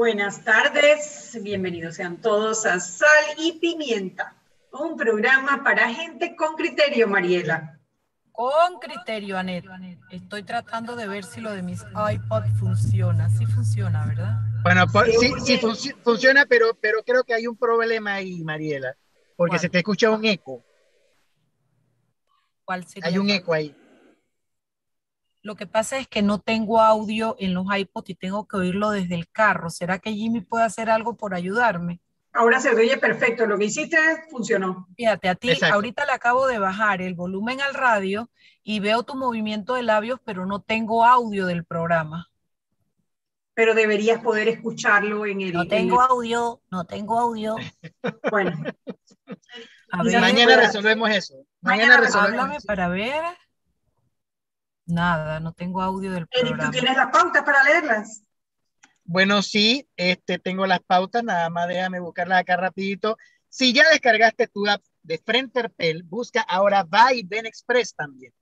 Buenas tardes, bienvenidos sean todos a Sal y Pimienta, un programa para gente con criterio, Mariela. Con criterio, Anet. Estoy tratando de ver si lo de mis iPod funciona. Sí funciona, ¿verdad? Bueno, sí, sí funciona, pero, pero creo que hay un problema ahí, Mariela, porque se te escucha un eco. ¿Cuál sería? Hay un eco ahí. Lo que pasa es que no tengo audio en los iPods y tengo que oírlo desde el carro. ¿Será que Jimmy puede hacer algo por ayudarme? Ahora se oye perfecto. Lo que hiciste funcionó. Fíjate, a ti ahorita le acabo de bajar el volumen al radio y veo tu movimiento de labios, pero no tengo audio del programa. Pero deberías poder escucharlo en el. No tengo audio, no tengo audio. Bueno. mañana resolvemos eso. Mañana, resolvemos. para ver. Nada, no tengo audio del programa. ¿Tú tienes las pautas para leerlas? Bueno, sí, este, tengo las pautas, nada más déjame buscarlas acá rapidito. Si ya descargaste tu app de Frenterpel, busca ahora Buy Ben Express también.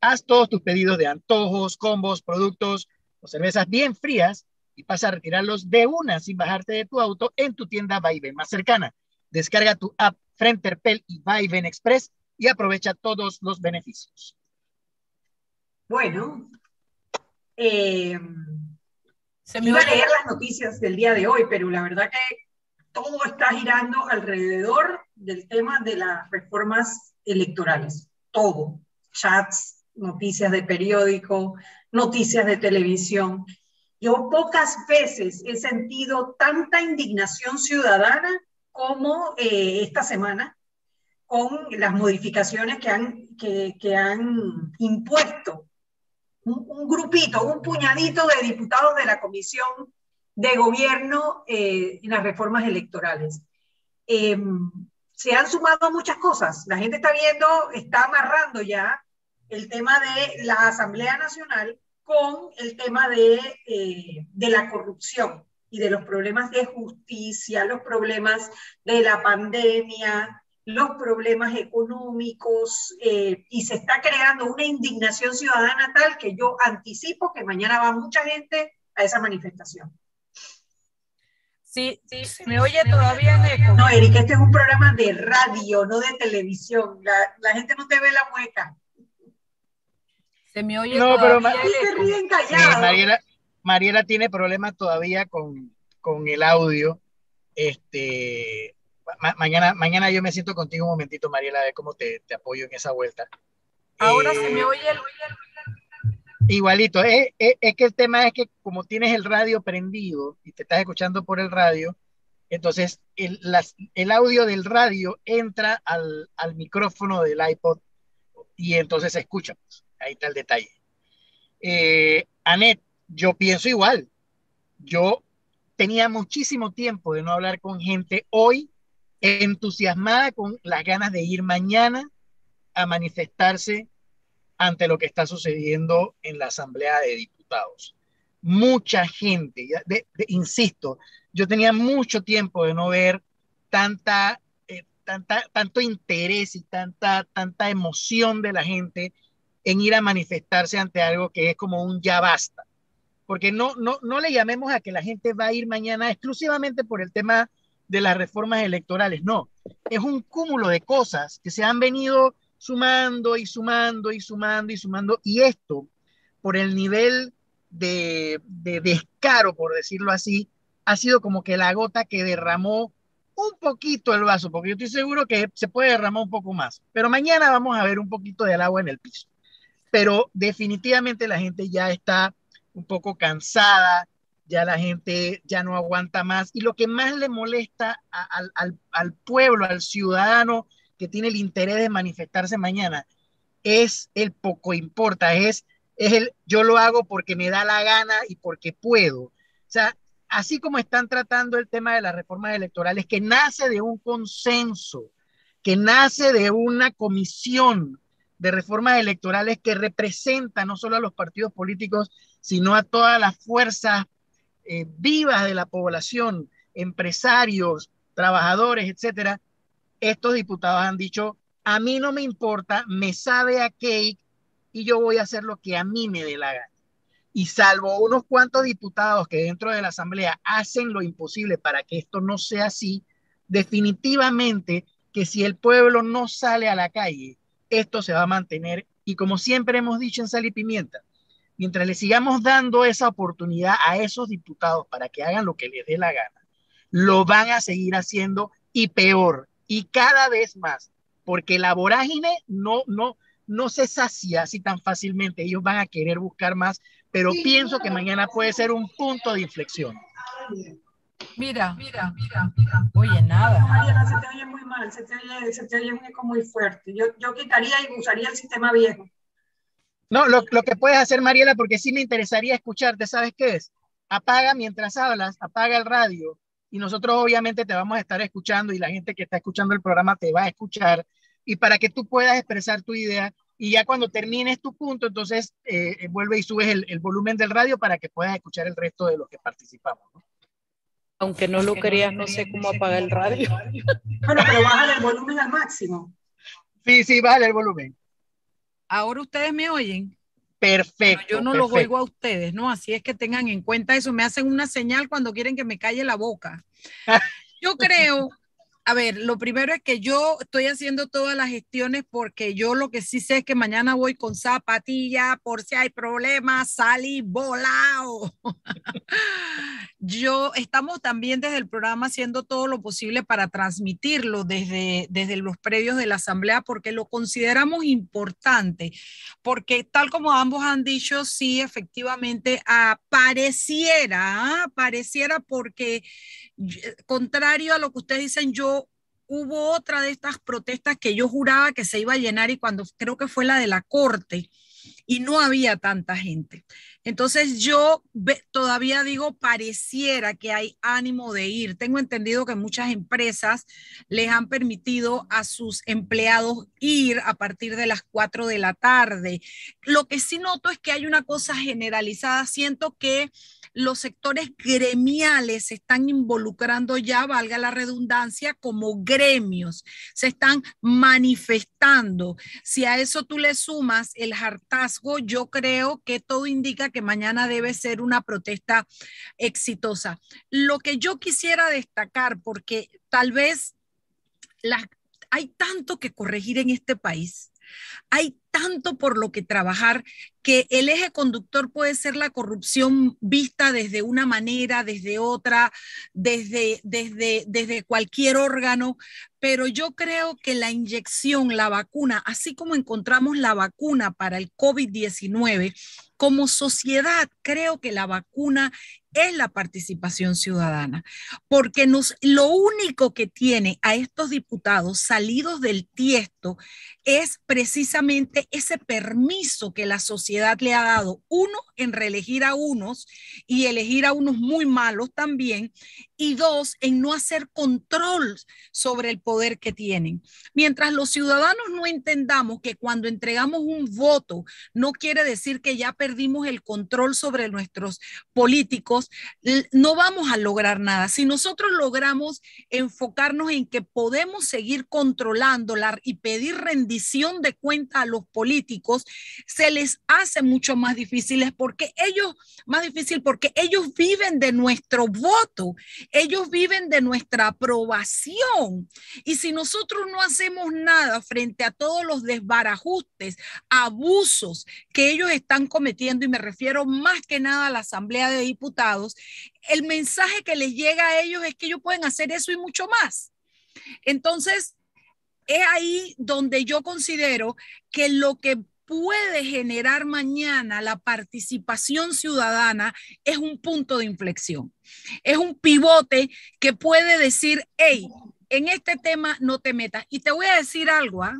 Haz todos tus pedidos de antojos, combos, productos o cervezas bien frías y pasa a retirarlos de una sin bajarte de tu auto en tu tienda Ben más cercana. Descarga tu app Frenterpel y Ben Express y aprovecha todos los beneficios. Bueno, eh, se me iba a leer las noticias del día de hoy, pero la verdad que todo está girando alrededor del tema de las reformas electorales. Todo. Chats, noticias de periódico, noticias de televisión. Yo pocas veces he sentido tanta indignación ciudadana como eh, esta semana con las modificaciones que han, que han impuesto un, grupito, un puñadito de diputados de la Comisión de Gobierno eh, en las reformas electorales. Em, se han sumado muchas cosas. La gente está viendo, está amarrando ya el tema de la Asamblea Nacional con el tema de, eh, de la corrupción y de los problemas de justicia, los problemas de la pandemia, los problemas económicos eh, y se está creando una indignación ciudadana tal que yo anticipo que mañana va mucha gente a esa manifestación. Sí, sí, se me oye todavía en eco. No, Erika, este es un programa de radio, no de televisión. La, gente no te ve la mueca. Se me oye no, pero se ríen callados. Mariela, Mariela, tiene problemas todavía con, con el audio. Este, mañana, mañana yo me siento contigo un momentito, Mariela, a ver cómo te, te apoyo en esa vuelta. Ahora se me eh, oye el... Igualito, es, es, que el tema es que como tienes el radio prendido y te estás escuchando por el radio, entonces el, las, el audio del radio entra al, al, micrófono del iPod y entonces se escucha. Ahí está el detalle. Eh, Anet, yo pienso igual. Yo tenía muchísimo tiempo de no hablar con gente. Hoy entusiasmada con las ganas de ir mañana a manifestarse ante lo que está sucediendo en la Asamblea de Diputados. Mucha gente, insisto, yo tenía mucho tiempo de no ver tanta, eh, tanta, tanto interés y tanta, tanta emoción de la gente en ir a manifestarse ante algo que es como un ya basta. Porque no, no, no le llamemos a que la gente va a ir mañana exclusivamente por el tema de las reformas electorales, no, es un cúmulo de cosas que se han venido sumando y sumando y sumando y sumando, y esto, por el nivel de, descaro, por decirlo así, ha sido como que la gota que derramó un poquito el vaso, porque yo estoy seguro que se puede derramar un poco más, pero mañana vamos a ver un poquito del agua en el piso. Pero definitivamente la gente ya está un poco cansada, ya la gente ya no aguanta más. Y lo que más le molesta al, pueblo, al ciudadano que tiene el interés de manifestarse mañana, es el poco importa, es, es el yo lo hago porque me da la gana y porque puedo. O sea, así como están tratando el tema de las reformas electorales, que nace de un consenso, que nace de una comisión de reformas electorales que representa no solo a los partidos políticos, sino a todas las fuerzas eh, vivas de la población, empresarios, trabajadores, etcétera, estos diputados han dicho, a mí no me importa, me sabe a cake y yo voy a hacer lo que a mí me dé la gana. Y salvo unos cuantos diputados que dentro de la Asamblea hacen lo imposible para que esto no sea así, definitivamente que si el pueblo no sale a la calle, esto se va a mantener. Y como siempre hemos dicho en Sal y Pimienta, mientras le sigamos dando esa oportunidad a esos diputados para que hagan lo que les dé la gana, lo van a seguir haciendo y peor, y cada vez más, porque la vorágine no, no, no se sacia así tan fácilmente, ellos van a querer buscar más, pero pienso que mañana puede ser un punto de inflexión. Mira, mira, mira, mira. Oye, nada. Mariana, se te oye muy mal, se te oye, se te oye muy, muy fuerte. Yo, yo quitaría y usaría el sistema viejo. No, lo, lo, que puedes hacer, Mariela, porque sí me interesaría escucharte, ¿sabes qué es? Apaga mientras hablas, apaga el radio y nosotros obviamente te vamos a estar escuchando y la gente que está escuchando el programa te va a escuchar y para que tú puedas expresar tu idea y ya cuando termines tu punto, entonces eh, eh, vuelve y subes el, el, volumen del radio para que puedas escuchar el resto de los que participamos. ¿no? Aunque no lo querías, no sé cómo apagar el radio. Bueno, pero bájale el volumen al máximo. Sí, sí, bájale el volumen. Ahora ustedes me oyen. Perfecto. Pero yo no perfecto. los oigo a ustedes, ¿no? Así es que tengan en cuenta eso. Me hacen una señal cuando quieren que me calle la boca. Yo creo, a ver, lo primero es que yo estoy haciendo todas las gestiones porque yo lo que sí sé es que mañana voy con zapatilla por si hay problemas, salí volado. yo estamos también desde el programa haciendo todo lo posible para transmitirlo desde, desde los predios de la asamblea porque lo consideramos importante, porque tal como ambos han dicho, sí, efectivamente, ah, pareciera, ah, porque contrario a lo que ustedes dicen, yo hubo otra de estas protestas que yo juraba que se iba a llenar y cuando creo que fue la de la corte y no había tanta gente. Entonces yo todavía digo, pareciera que hay ánimo de ir. Tengo entendido que muchas empresas les han permitido a sus empleados ir a partir de las 4 de la tarde. Lo que sí noto es que hay una cosa generalizada. Siento que los sectores gremiales se están involucrando ya, valga la redundancia, como gremios, se están manifestando. Si a eso tú le sumas el hartazgo, yo creo que todo indica que mañana debe ser una protesta exitosa. Lo que yo quisiera destacar, porque tal vez la, hay tanto que corregir en este país, hay tanto por lo que trabajar que el eje conductor puede ser la corrupción vista desde una manera, desde otra, desde, desde, desde cualquier órgano, pero yo creo que la inyección, la vacuna, así como encontramos la vacuna para el COVID-19, como sociedad creo que la vacuna es la participación ciudadana, porque nos, lo único que tiene a estos diputados salidos del tiesto es precisamente ese permiso que la sociedad le ha dado, uno, en reelegir a unos y elegir a unos muy malos también, y dos, en no hacer control sobre el poder que tienen. Mientras los ciudadanos no entendamos que cuando entregamos un voto no quiere decir que ya perdimos el control sobre nuestros políticos, no vamos a lograr nada. Si nosotros logramos enfocarnos en que podemos seguir controlándola y pedir rendición de cuenta a los políticos, se les hace mucho más difícil porque ellos, más difícil porque ellos viven de nuestro voto ellos viven de nuestra aprobación. Y si nosotros no hacemos nada frente a todos los desbarajustes, abusos que ellos están cometiendo, y me refiero más que nada a la Asamblea de Diputados, el mensaje que les llega a ellos es que ellos pueden hacer eso y mucho más. Entonces, es ahí donde yo considero que lo que puede generar mañana la participación ciudadana es un punto de inflexión. Es un pivote que puede decir, hey, en este tema no te metas. Y te voy a decir algo, ¿ah?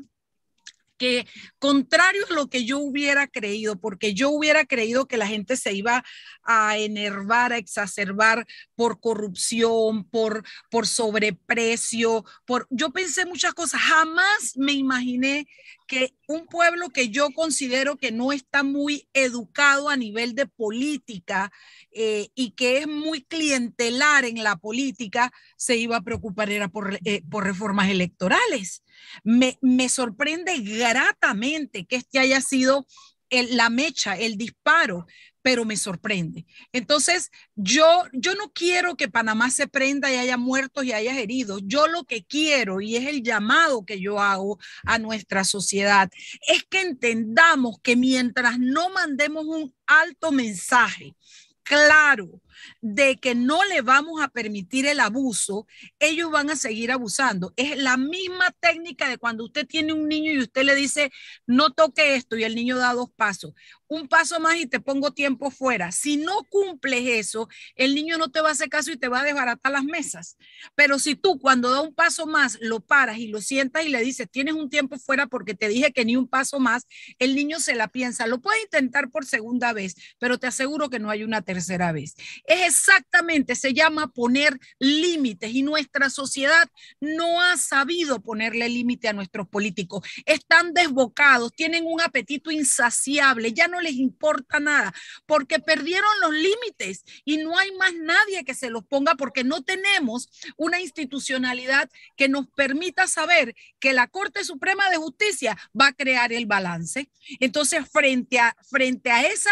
Que contrario a lo que yo hubiera creído, porque yo hubiera creído que la gente se iba a enervar, a exacerbar por corrupción, por, por sobreprecio, por yo pensé muchas cosas, jamás me imaginé que un pueblo que yo considero que no está muy educado a nivel de política eh, y que es muy clientelar en la política, se iba a preocupar era por, eh, por reformas electorales. Me, me, sorprende gratamente que este haya sido el, la mecha, el disparo, pero me sorprende. Entonces, yo, yo no quiero que Panamá se prenda y haya muertos y haya heridos. Yo lo que quiero, y es el llamado que yo hago a nuestra sociedad, es que entendamos que mientras no mandemos un alto mensaje, claro de que no le vamos a permitir el abuso, ellos van a seguir abusando. Es la misma técnica de cuando usted tiene un niño y usted le dice, no toque esto y el niño da dos pasos un paso más y te pongo tiempo fuera. Si no cumples eso, el niño no te va a hacer caso y te va a desbaratar las mesas. Pero si tú cuando da un paso más lo paras y lo sientas y le dices, tienes un tiempo fuera porque te dije que ni un paso más, el niño se la piensa. Lo puede intentar por segunda vez, pero te aseguro que no hay una tercera vez. Es exactamente, se llama poner límites y nuestra sociedad no ha sabido ponerle límite a nuestros políticos. Están desbocados, tienen un apetito insaciable, ya no les importa nada, porque perdieron los límites y no hay más nadie que se los ponga porque no tenemos una institucionalidad que nos permita saber que la Corte Suprema de Justicia va a crear el balance. Entonces, frente a, frente a esa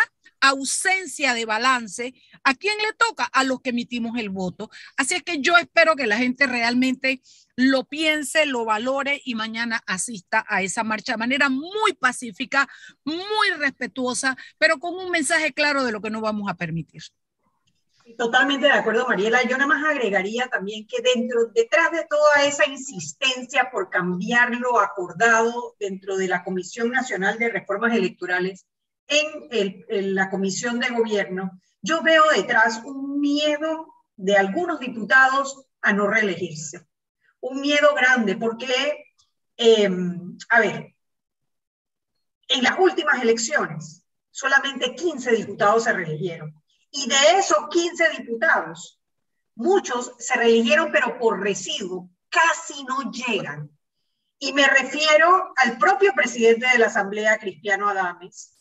ausencia de balance, ¿a quién le toca? A los que emitimos el voto. Así es que yo espero que la gente realmente lo piense, lo valore y mañana asista a esa marcha de manera muy pacífica, muy respetuosa, pero con un mensaje claro de lo que no vamos a permitir. Totalmente de acuerdo, Mariela. Yo nada más agregaría también que dentro, detrás de toda esa insistencia por cambiar lo acordado dentro de la Comisión Nacional de Reformas Electorales en, en la Comisión de Gobierno, yo veo detrás un miedo de algunos diputados a no reelegirse un miedo grande porque, eh, a ver, en las últimas elecciones solamente 15 diputados se reeligieron. Y de esos 15 diputados, muchos se reeligieron pero por residuo, casi no llegan. Y me refiero al propio presidente de la Asamblea, Cristiano Adames,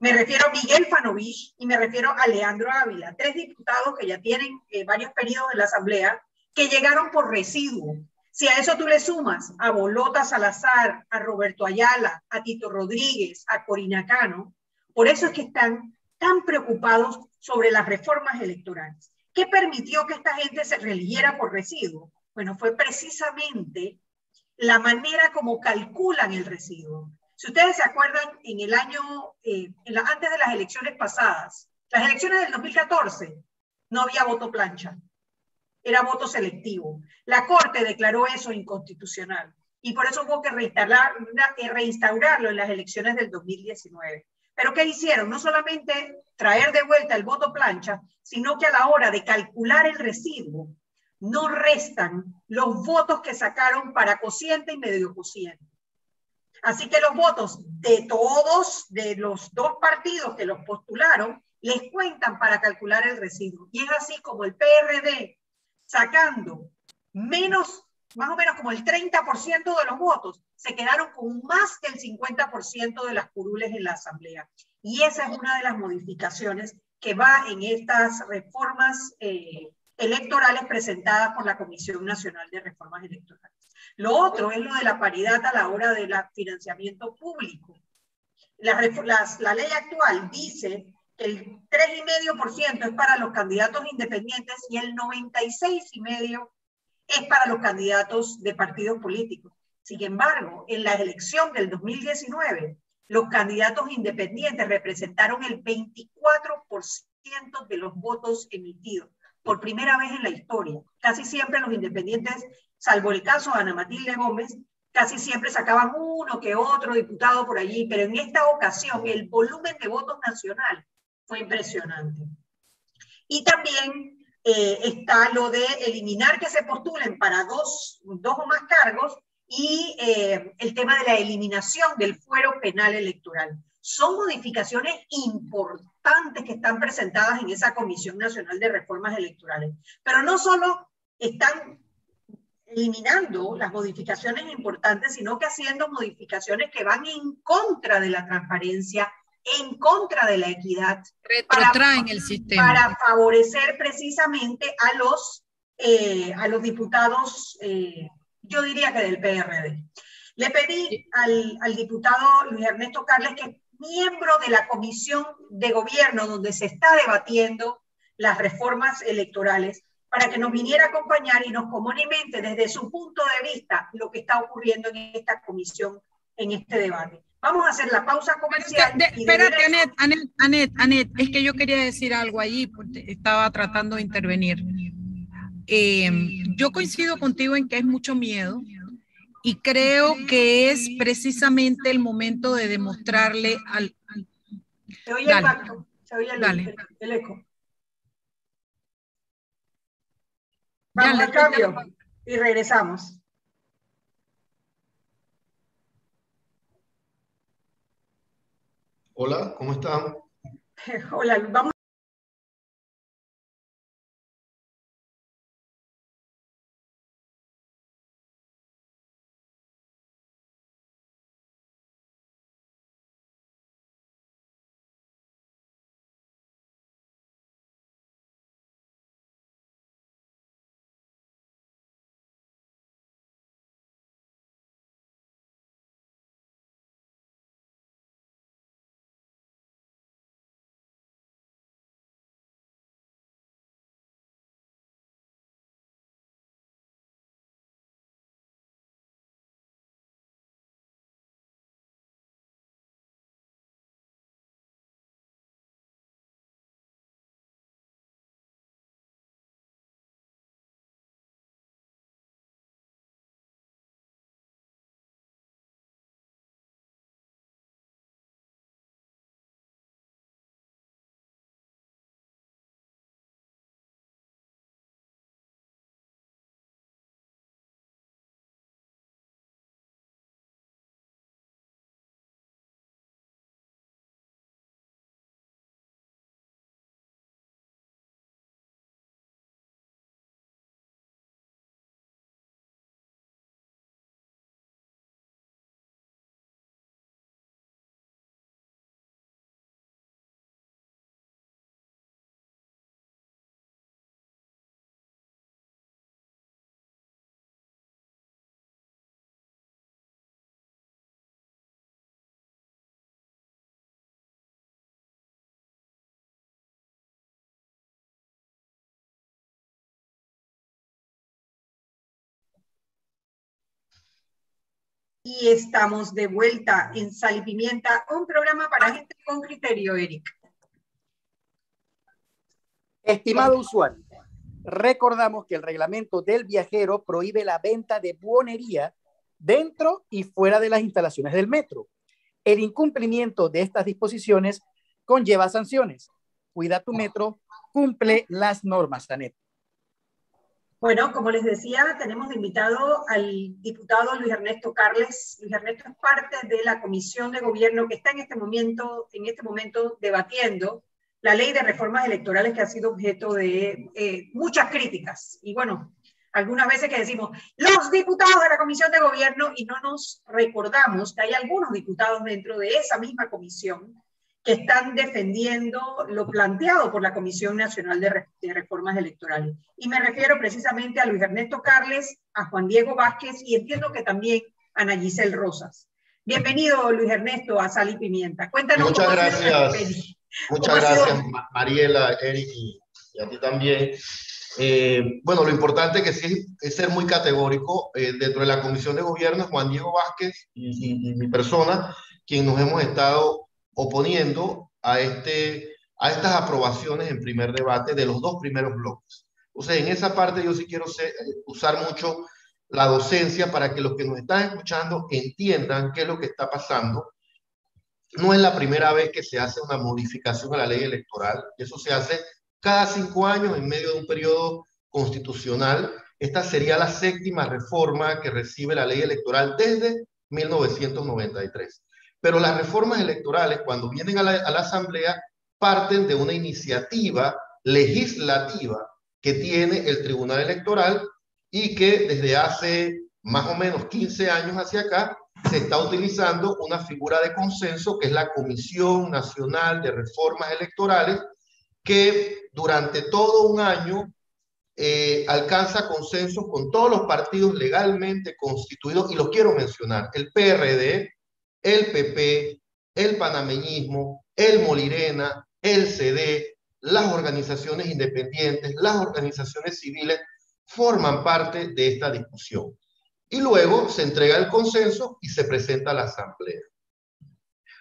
me refiero a Miguel Fanovich y me refiero a Leandro Ávila, tres diputados que ya tienen eh, varios periodos en la Asamblea, que llegaron por residuo, si a eso tú le sumas a Bolota Salazar, a Roberto Ayala, a Tito Rodríguez, a Corina Cano, por eso es que están tan preocupados sobre las reformas electorales. ¿Qué permitió que esta gente se religiera por residuo? Bueno, fue precisamente la manera como calculan el residuo. Si ustedes se acuerdan, en el año, eh, antes de las elecciones pasadas, las elecciones del 2014, no había voto plancha era voto selectivo. La Corte declaró eso inconstitucional y por eso hubo que reinstaurarlo en las elecciones del 2019. Pero ¿qué hicieron? No solamente traer de vuelta el voto plancha, sino que a la hora de calcular el residuo, no restan los votos que sacaron para cociente y medio cociente. Así que los votos de todos, de los dos partidos que los postularon, les cuentan para calcular el residuo. Y es así como el PRD sacando menos, más o menos como el 30% de los votos, se quedaron con más del 50% de las curules en la Asamblea. Y esa es una de las modificaciones que va en estas reformas eh, electorales presentadas por la Comisión Nacional de Reformas Electorales. Lo otro es lo de la paridad a la hora del financiamiento público. La, ley actual dice el 3,5% es para los candidatos independientes y el 96,5% es para los candidatos de partidos políticos. Sin embargo, en la elección del 2019, los candidatos independientes representaron el 24% de los votos emitidos, por primera vez en la historia. Casi siempre los independientes, salvo el caso de Ana Matilde Gómez, casi siempre sacaban uno que otro diputado por allí, pero en esta ocasión el volumen de votos nacional fue impresionante. Y también eh, está lo de eliminar que se postulen para dos, o más cargos y eh, el tema de la eliminación del fuero penal electoral. Son modificaciones importantes que están presentadas en esa Comisión Nacional de Reformas Electorales, pero no solo están eliminando las modificaciones importantes, sino que haciendo modificaciones que van en contra de la transparencia en contra de la equidad. Retrotraen el sistema. Para favorecer precisamente a los, eh, a los diputados, eh, yo diría que del PRD. Le pedí al, al, diputado Luis Ernesto Carles que miembro de la comisión de gobierno donde se está debatiendo las reformas electorales para que nos viniera a acompañar y nos comunimente desde su punto de vista lo que está ocurriendo en esta comisión, en este debate. Vamos a hacer la pausa comercial. espérate, Anet, Anet, Anet, Anet, es que yo quería decir algo allí, porque estaba tratando de intervenir. Eh, yo coincido contigo en que es mucho miedo y creo que es precisamente el momento de demostrarle al... Se oye el pacto, se oye el, el eco. Vamos al cambio y regresamos. Hola, ¿cómo están? Hola, vamos. Y estamos de vuelta en Sal y Pimienta, un programa para gente con criterio, Eric. Estimado usuario, recordamos que el reglamento del viajero prohíbe la venta de buonería dentro y fuera de las instalaciones del metro. El incumplimiento de estas disposiciones conlleva sanciones. Cuida tu metro, cumple las normas, Anet. Bueno, como les decía, tenemos invitado al diputado Luis Ernesto Carles. Luis Ernesto es parte de la comisión de gobierno que está en este momento, en este momento debatiendo la ley de reformas electorales que ha sido objeto de eh, muchas críticas. Y bueno, algunas veces que decimos los diputados de la comisión de gobierno y no nos recordamos que hay algunos diputados dentro de esa misma comisión están defendiendo lo planteado por la Comisión Nacional de, Reformas Electorales. Y me refiero precisamente a Luis Ernesto Carles, a Juan Diego Vázquez y entiendo que también a Ana Giselle Rosas. Bienvenido, Luis Ernesto, a Sal y Pimienta. Cuéntanos. Muchas gracias. Muchas gracias, Mariela, Eric y, a ti también. Eh, bueno, lo importante que sí es ser muy categórico. Eh, dentro de la Comisión de Gobierno, Juan Diego Vázquez y, y mi persona, quien nos hemos estado oponiendo a, este, a estas aprobaciones en primer debate de los dos primeros bloques. O sea, en esa parte yo sí quiero usar mucho la docencia para que los que nos están escuchando entiendan qué es lo que está pasando. No es la primera vez que se hace una modificación a la ley electoral, eso se hace cada cinco años en medio de un periodo constitucional. Esta sería la séptima reforma que recibe la ley electoral desde 1993. Pero las reformas electorales, cuando vienen a la, Asamblea, parten de una iniciativa legislativa que tiene el Tribunal Electoral y que desde hace más o menos 15 años hacia acá se está utilizando una figura de consenso que es la Comisión Nacional de Reformas Electorales, que durante todo un año eh, alcanza consenso con todos los partidos legalmente constituidos, y los quiero mencionar, el PRD, el PP, el panameñismo, el Molirena, el CD, las organizaciones independientes, las organizaciones civiles forman parte de esta discusión. Y luego se entrega el consenso y se presenta a la asamblea.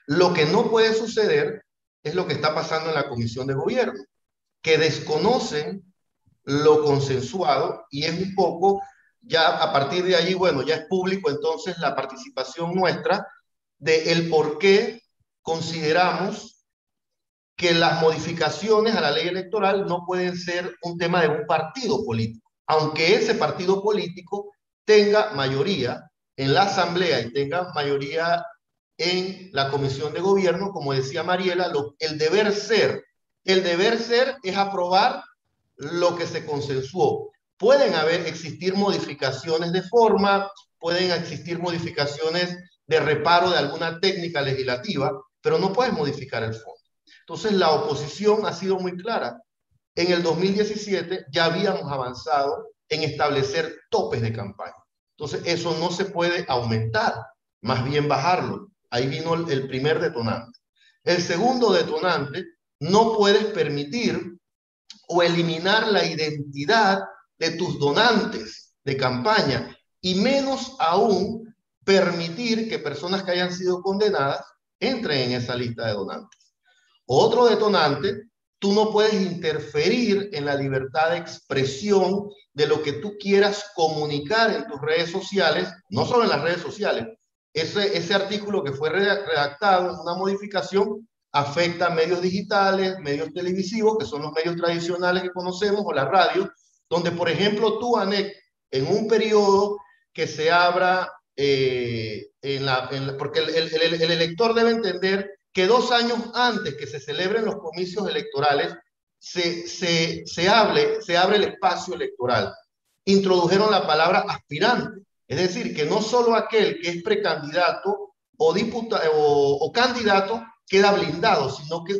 Lo que no puede suceder es lo que está pasando en la comisión de gobierno, que desconocen lo consensuado y es un poco, ya a partir de allí, bueno, ya es público entonces la participación nuestra de el por qué consideramos que las modificaciones a la ley electoral no pueden ser un tema de un partido político, aunque ese partido político tenga mayoría en la asamblea y tenga mayoría en la comisión de gobierno, como decía Mariela, el deber ser, el deber ser es aprobar lo que se consensuó. Pueden haber, existir modificaciones de forma, pueden existir modificaciones de reparo de alguna técnica legislativa, pero no puedes modificar el fondo. Entonces la oposición ha sido muy clara. En el 2017 ya habíamos avanzado en establecer topes de campaña. Entonces eso no se puede aumentar, más bien bajarlo. Ahí vino el, primer detonante. El segundo detonante, no puedes permitir o eliminar la identidad de tus donantes de campaña y menos aún permitir que personas que hayan sido condenadas entren en esa lista de donantes. Otro detonante, tú no puedes interferir en la libertad de expresión de lo que tú quieras comunicar en tus redes sociales, no solo en las redes sociales, ese, ese artículo que fue redactado una modificación afecta a medios digitales, medios televisivos, que son los medios tradicionales que conocemos, o la radio, donde, por ejemplo, tú, Anek, en un periodo que se abra, eh, en la, porque el, el, el, elector debe entender que dos años antes que se celebren los comicios electorales, se, se, se, hable, se abre el espacio electoral. Introdujeron la palabra aspirante. Es decir, que no solo aquel que es precandidato o, diputado, o, candidato queda blindado, sino que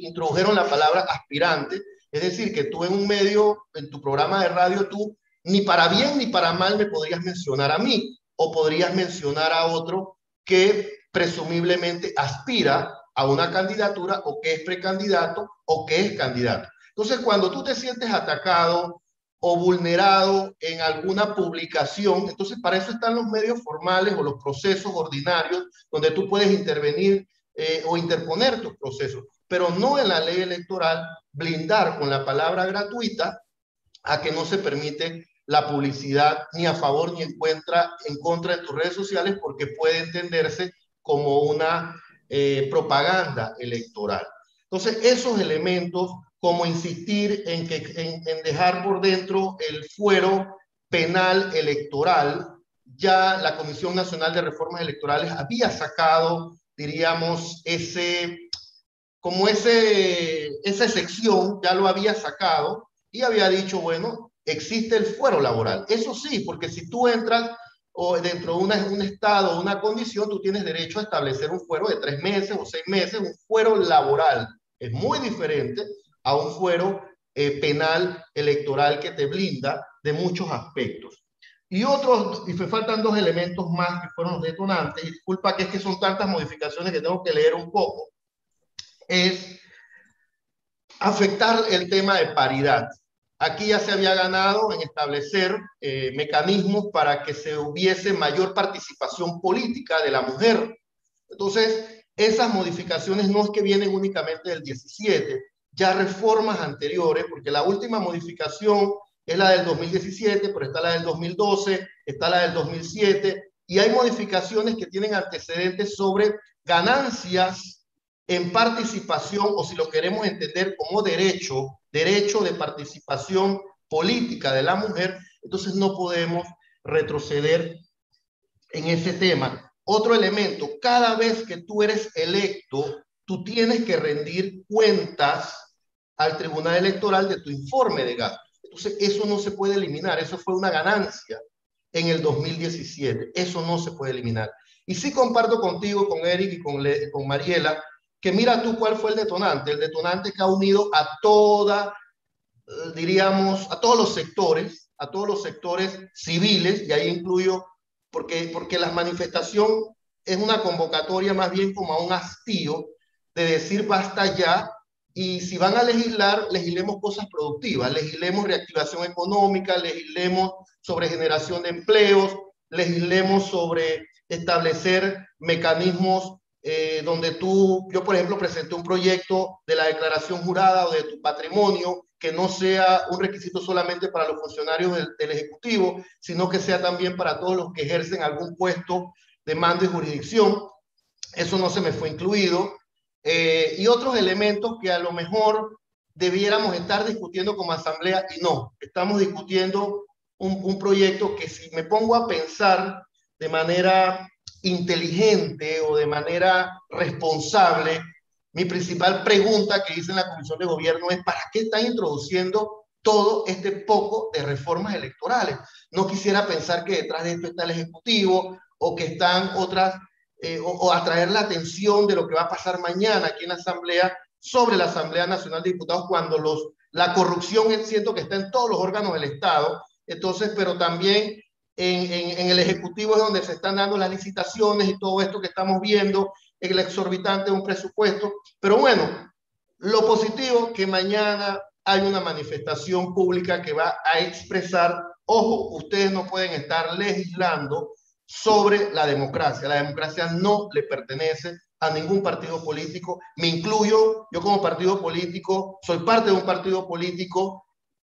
introdujeron la palabra aspirante. Es decir, que tú en un medio, en tu programa de radio, tú ni para bien ni para mal me podrías mencionar a mí o podrías mencionar a otro que presumiblemente aspira a una candidatura o que es precandidato o que es candidato. Entonces, cuando tú te sientes atacado, o vulnerado en alguna publicación. Entonces, para eso están los medios formales o los procesos ordinarios donde tú puedes intervenir eh, o interponer tus procesos, pero no en la ley electoral blindar con la palabra gratuita a que no se permite la publicidad ni a favor ni en contra, en contra de tus redes sociales porque puede entenderse como una eh, propaganda electoral. Entonces, esos elementos como insistir en, que, en, dejar por dentro el fuero penal electoral. Ya la Comisión Nacional de Reformas Electorales había sacado, diríamos, ese, como ese, esa sección, ya lo había sacado y había dicho, bueno, existe el fuero laboral. Eso sí, porque si tú entras o dentro de un estado o una condición, tú tienes derecho a establecer un fuero de tres meses o seis meses, un fuero laboral. Es muy diferente a un fuero eh, penal electoral que te blinda de muchos aspectos. Y otros, y me faltan dos elementos más que fueron los detonantes, y disculpa que es que son tantas modificaciones que tengo que leer un poco, es afectar el tema de paridad. Aquí ya se había ganado en establecer eh, mecanismos para que se hubiese mayor participación política de la mujer. Entonces, esas modificaciones no es que vienen únicamente del 17, ya reformas anteriores, porque la última modificación es la del 2017, pero está la del 2012, está la del 2007, y hay modificaciones que tienen antecedentes sobre ganancias en participación, o si lo queremos entender como derecho, derecho de participación política de la mujer, entonces no podemos retroceder en ese tema. Otro elemento, cada vez que tú eres electo, tú tienes que rendir cuentas al Tribunal Electoral de tu informe de gastos. Entonces, eso no se puede eliminar, eso fue una ganancia en el 2017, eso no se puede eliminar. Y sí comparto contigo, con Eric y con, con Mariela, que mira tú cuál fue el detonante, el detonante que ha unido a toda, eh, diríamos, a todos los sectores, a todos los sectores civiles, y ahí incluyo, porque, porque la manifestación es una convocatoria más bien como a un hastío de decir basta ya y si van a legislar, legislemos cosas productivas, legislemos reactivación económica, legislemos sobre generación de empleos, legislemos sobre establecer mecanismos eh, donde tú, yo por ejemplo presenté un proyecto de la declaración jurada o de tu patrimonio que no sea un requisito solamente para los funcionarios del, del Ejecutivo, sino que sea también para todos los que ejercen algún puesto de mando y jurisdicción. Eso no se me fue incluido. Eh, y otros elementos que a lo mejor debiéramos estar discutiendo como asamblea y no. Estamos discutiendo un, un proyecto que si me pongo a pensar de manera inteligente o de manera responsable, mi principal pregunta que hice en la Comisión de Gobierno es, ¿para qué están introduciendo todo este poco de reformas electorales? No quisiera pensar que detrás de esto está el Ejecutivo o que están otras eh, o, atraer la atención de lo que va a pasar mañana aquí en la Asamblea sobre la Asamblea Nacional de Diputados cuando los, la corrupción siento que está en todos los órganos del Estado, entonces, pero también en, en, en, el Ejecutivo es donde se están dando las licitaciones y todo esto que estamos viendo, el exorbitante de un presupuesto, pero bueno, lo positivo que mañana hay una manifestación pública que va a expresar, ojo, ustedes no pueden estar legislando sobre la democracia. La democracia no le pertenece a ningún partido político. Me incluyo, yo como partido político, soy parte de un partido político,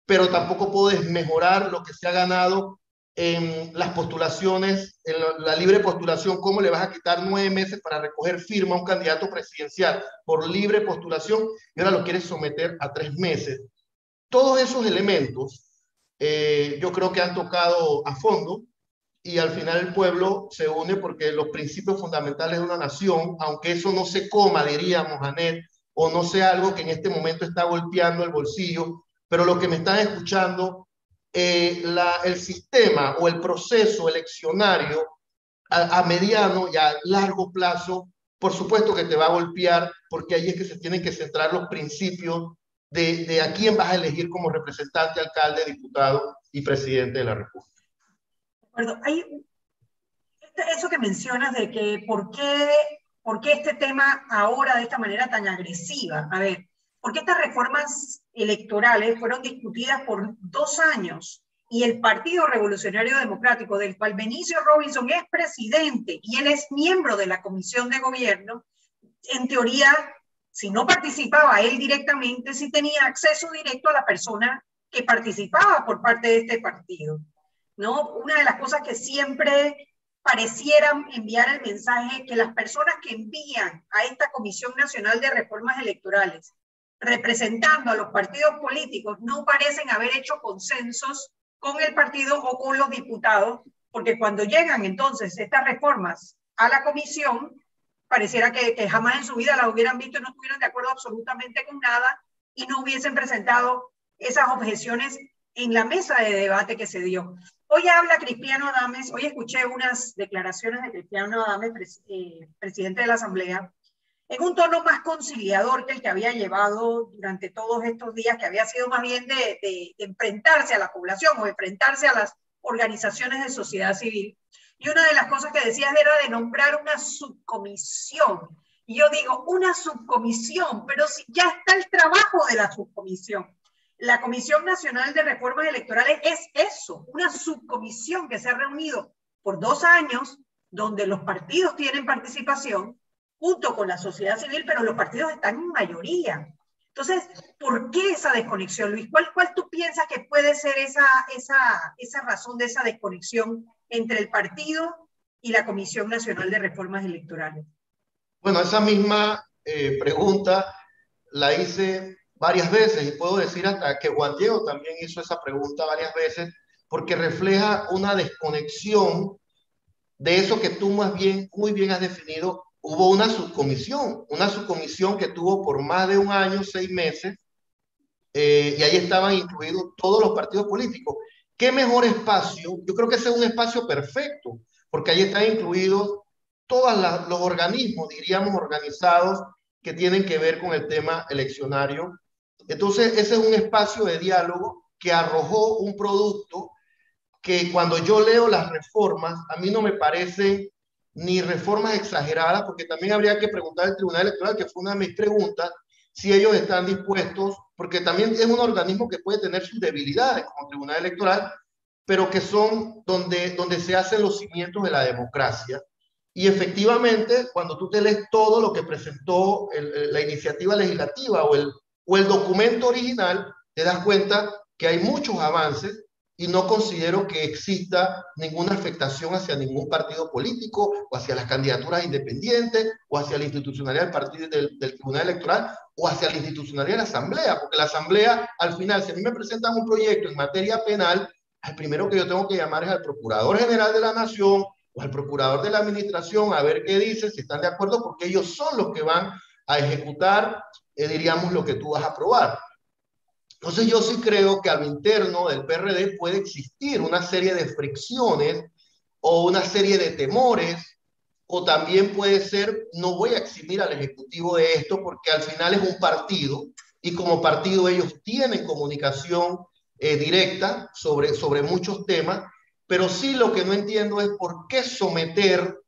pero tampoco puedo desmejorar lo que se ha ganado en las postulaciones, en la libre postulación, ¿cómo le vas a quitar nueve meses para recoger firma a un candidato presidencial por libre postulación y ahora lo quieres someter a tres meses? Todos esos elementos eh, yo creo que han tocado a fondo y al final el pueblo se une porque los principios fundamentales de una nación, aunque eso no se coma, diríamos, Anet, o no sea algo que en este momento está golpeando el bolsillo, pero lo que me están escuchando, eh, el sistema o el proceso eleccionario a, mediano y a largo plazo, por supuesto que te va a golpear, porque ahí es que se tienen que centrar los principios de, de a quién vas a elegir como representante, alcalde, diputado y presidente de la República acuerdo. Hay este, eso que mencionas de que por qué, por qué este tema ahora de esta manera tan agresiva. A ver, porque estas reformas electorales fueron discutidas por dos años y el Partido Revolucionario Democrático, del cual Benicio Robinson es presidente y él es miembro de la Comisión de Gobierno, en teoría, si no participaba él directamente, sí tenía acceso directo a la persona que participaba por parte de este partido. ¿no? Una de las cosas que siempre parecieran enviar el mensaje que las personas que envían a esta Comisión Nacional de Reformas Electorales representando a los partidos políticos no parecen haber hecho consensos con el partido o con los diputados, porque cuando llegan entonces estas reformas a la comisión, pareciera que, jamás en su vida las hubieran visto y no estuvieran de acuerdo absolutamente con nada y no hubiesen presentado esas objeciones en la mesa de debate que se dio. Hoy habla Cristiano Adames, hoy escuché unas declaraciones de Cristiano Adames, eh, presidente de la Asamblea, en un tono más conciliador que el que había llevado durante todos estos días, que había sido más bien de, enfrentarse a la población o enfrentarse a las organizaciones de sociedad civil. Y una de las cosas que decías era de nombrar una subcomisión. Y yo digo, una subcomisión, pero si ya está el trabajo de la subcomisión. La Comisión Nacional de Reformas Electorales es eso, una subcomisión que se ha reunido por dos años, donde los partidos tienen participación junto con la sociedad civil, pero los partidos están en mayoría. Entonces, ¿por qué esa desconexión, Luis? ¿Cuál, cuál tú piensas que puede ser esa, esa, esa razón de esa desconexión entre el partido y la Comisión Nacional de Reformas Electorales? Bueno, esa misma eh, pregunta la hice varias veces y puedo decir hasta que Juan Diego también hizo esa pregunta varias veces porque refleja una desconexión de eso que tú más bien, muy bien has definido. Hubo una subcomisión, una subcomisión que tuvo por más de un año, seis meses, eh, y ahí estaban incluidos todos los partidos políticos. ¿Qué mejor espacio? Yo creo que ese es un espacio perfecto, porque ahí están incluidos todos los organismos, diríamos, organizados que tienen que ver con el tema eleccionario entonces, ese es un espacio de diálogo que arrojó un producto que cuando yo leo las reformas, a mí no me parece ni reformas exageradas, porque también habría que preguntar al Tribunal Electoral, que fue una de mis preguntas, si ellos están dispuestos, porque también es un organismo que puede tener sus debilidades como Tribunal Electoral, pero que son donde, donde se hacen los cimientos de la democracia. Y efectivamente, cuando tú te lees todo lo que presentó la iniciativa legislativa o el, o el documento original, te das cuenta que hay muchos avances y no considero que exista ninguna afectación hacia ningún partido político o hacia las candidaturas independientes o hacia la institucionalidad del partido del, Tribunal Electoral o hacia la institucionalidad de la Asamblea, porque la Asamblea, al final, si a mí me presentan un proyecto en materia penal, el primero que yo tengo que llamar es al Procurador General de la Nación o al Procurador de la Administración a ver qué dice, si están de acuerdo, porque ellos son los que van a ejecutar, eh, diríamos, lo que tú vas a aprobar. Entonces yo sí creo que a lo interno del PRD puede existir una serie de fricciones o una serie de temores, o también puede ser, no voy a eximir al Ejecutivo de esto porque al final es un partido y como partido ellos tienen comunicación eh, directa sobre, sobre muchos temas, pero sí lo que no entiendo es por qué someter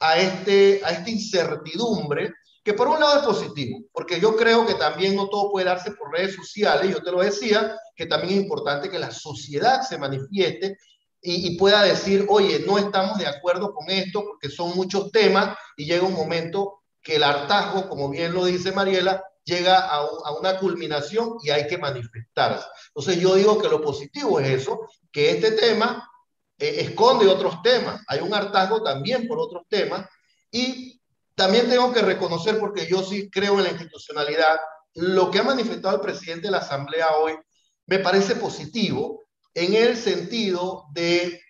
a, este, a esta incertidumbre que por un lado es positivo, porque yo creo que también no todo puede darse por redes sociales, yo te lo decía, que también es importante que la sociedad se manifieste y, pueda decir, oye, no estamos de acuerdo con esto porque son muchos temas y llega un momento que el hartazgo, como bien lo dice Mariela, llega a, a, una culminación y hay que manifestarse. Entonces yo digo que lo positivo es eso, que este tema eh, esconde otros temas, hay un hartazgo también por otros temas y también tengo que reconocer, porque yo sí creo en la institucionalidad, lo que ha manifestado el presidente de la Asamblea hoy me parece positivo en el sentido de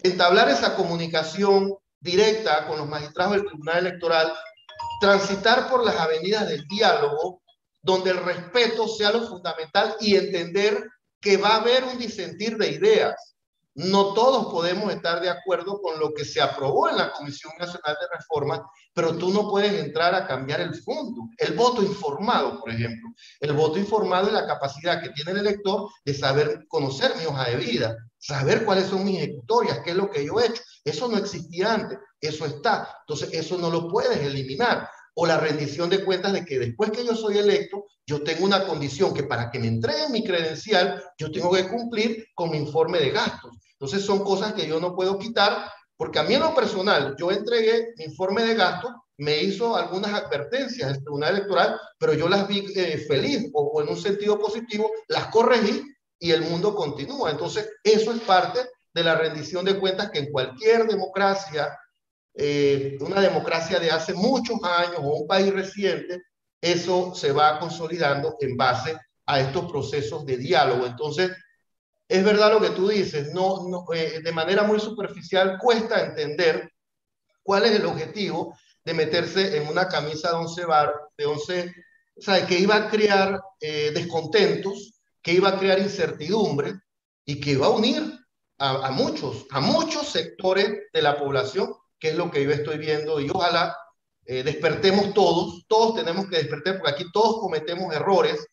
entablar esa comunicación directa con los magistrados del Tribunal Electoral, transitar por las avenidas del diálogo, donde el respeto sea lo fundamental y entender que va a haber un disentir de ideas. No todos podemos estar de acuerdo con lo que se aprobó en la Comisión Nacional de Reforma, pero tú no puedes entrar a cambiar el fondo. El voto informado, por ejemplo. El voto informado es la capacidad que tiene el elector de saber conocer mi hoja de vida, saber cuáles son mis ejecutorias, qué es lo que yo he hecho. Eso no existía antes, eso está. Entonces, eso no lo puedes eliminar. O la rendición de cuentas de que después que yo soy electo, yo tengo una condición que para que me entreguen mi credencial, yo tengo que cumplir con mi informe de gastos. Entonces son cosas que yo no puedo quitar porque a mí en lo personal, yo entregué mi informe de gasto, me hizo algunas advertencias el Tribunal Electoral, pero yo las vi eh, feliz o, en un sentido positivo, las corregí y el mundo continúa. Entonces, eso es parte de la rendición de cuentas que en cualquier democracia, eh, una democracia de hace muchos años o un país reciente, eso se va consolidando en base a estos procesos de diálogo. Entonces, es verdad lo que tú dices, no, no eh, de manera muy superficial cuesta entender cuál es el objetivo de meterse en una camisa de once bar, de once, o sea, que iba a crear eh, descontentos, que iba a crear incertidumbre y que iba a unir a, muchos, a muchos sectores de la población, que es lo que yo estoy viendo y ojalá eh, despertemos todos, todos tenemos que despertar, porque aquí todos cometemos errores,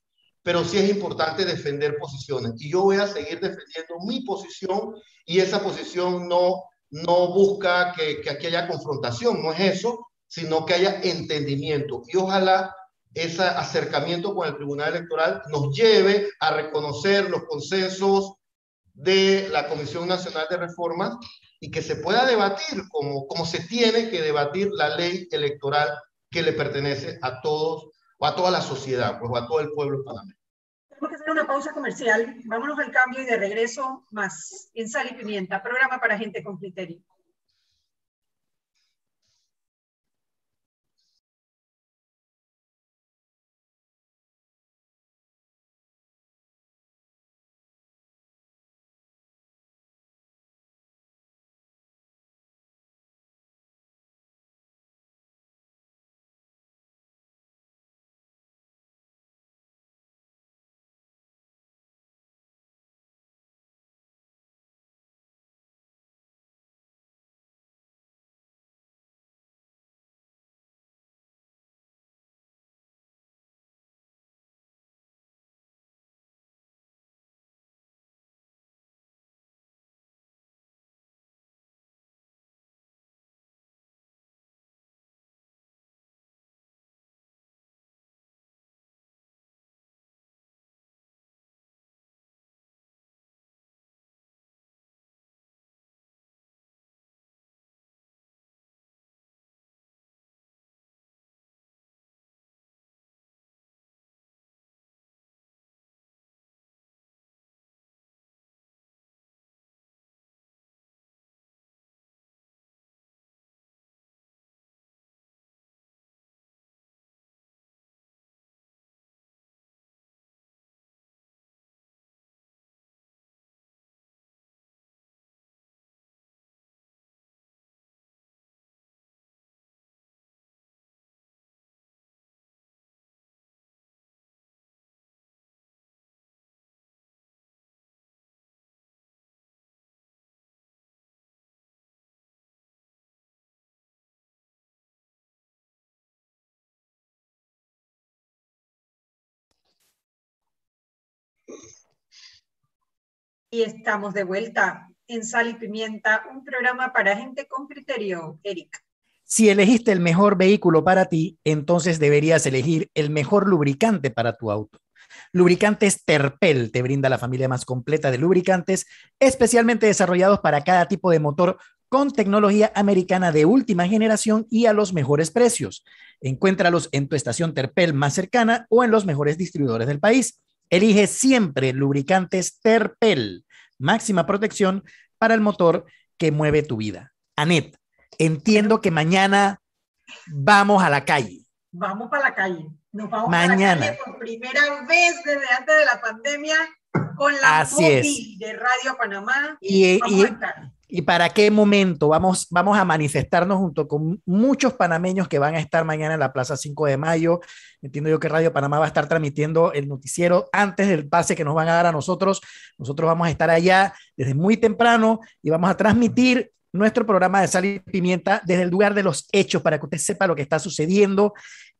pero sí es importante defender posiciones. Y yo voy a seguir defendiendo mi posición y esa posición no, no busca que, que aquí haya confrontación, no es eso, sino que haya entendimiento. Y ojalá ese acercamiento con el Tribunal Electoral nos lleve a reconocer los consensos de la Comisión Nacional de Reformas y que se pueda debatir como, como se tiene que debatir la ley electoral que le pertenece a todos o a toda la sociedad, pues, o a todo el pueblo panameño. Tenemos que hacer una pausa comercial. Vámonos al cambio y de regreso más en Sal y Pimienta, programa para gente con criterio. Y estamos de vuelta en Sal y Pimienta, un programa para gente con criterio, Eric. Si elegiste el mejor vehículo para ti, entonces deberías elegir el mejor lubricante para tu auto. Lubricantes Terpel te brinda la familia más completa de lubricantes, especialmente desarrollados para cada tipo de motor con tecnología americana de última generación y a los mejores precios. Encuéntralos en tu estación Terpel más cercana o en los mejores distribuidores del país. Elige siempre lubricantes Terpel, máxima protección para el motor que mueve tu vida. Anet, entiendo que mañana vamos a la calle. Vamos para la calle. Nos vamos mañana. la calle por primera vez desde antes de la pandemia con la Así de Radio Panamá. Y, y, ¿Y para qué momento? Vamos, vamos a manifestarnos junto con muchos panameños que van a estar mañana en la Plaza 5 de Mayo. Entiendo yo que Radio Panamá va a estar transmitiendo el noticiero antes del pase que nos van a dar a nosotros. Nosotros vamos a estar allá desde muy temprano y vamos a transmitir nuestro programa de sal y pimienta desde el lugar de los hechos para que usted sepa lo que está sucediendo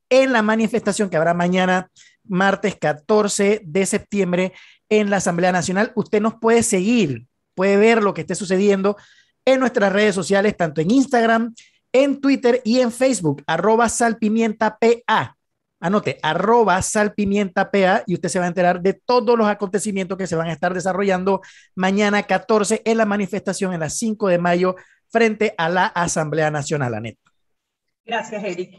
en la manifestación que habrá mañana, martes 14 de septiembre, en la Asamblea Nacional. Usted nos puede seguir puede ver lo que esté sucediendo en nuestras redes sociales, tanto en Instagram, en Twitter y en Facebook, arroba salpimientapa. Anote, arroba salpimientapa y usted se va a enterar de todos los acontecimientos que se van a estar desarrollando mañana 14 en la manifestación en las 5 de mayo frente a la Asamblea Nacional, Anet. Gracias, Eric.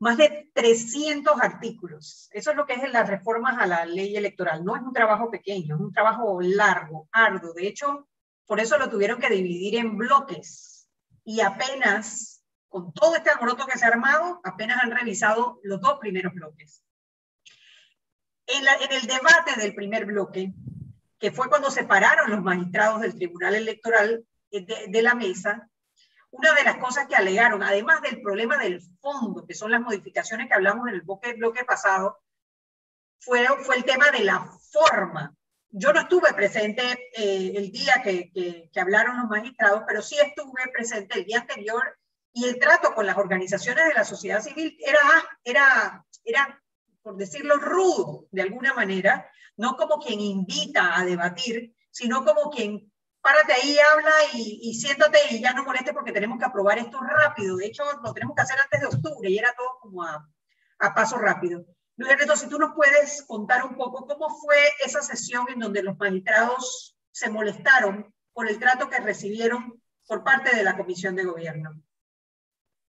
Más de 300 artículos. Eso es lo que es las reformas a la ley electoral. No es un trabajo pequeño, es un trabajo largo, arduo. De hecho, por eso lo tuvieron que dividir en bloques. Y apenas, con todo este alboroto que se ha armado, apenas han revisado los dos primeros bloques. En, el debate del primer bloque, que fue cuando separaron los magistrados del Tribunal Electoral eh, de la mesa, una de las cosas que alegaron, además del problema del fondo, que son las modificaciones que hablamos en el bloque, pasado, fue, fue el tema de la forma. Yo no estuve presente eh, el día que, que, hablaron los magistrados, pero sí estuve presente el día anterior y el trato con las organizaciones de la sociedad civil era, era, era por decirlo, rudo de alguna manera, no como quien invita a debatir, sino como quien párate ahí, habla y, siéntate y ya no moleste porque tenemos que aprobar esto rápido. De hecho, lo tenemos que hacer antes de octubre y era todo como a, paso rápido. Luis Ernesto, si tú nos puedes contar un poco cómo fue esa sesión en donde los magistrados se molestaron por el trato que recibieron por parte de la Comisión de Gobierno.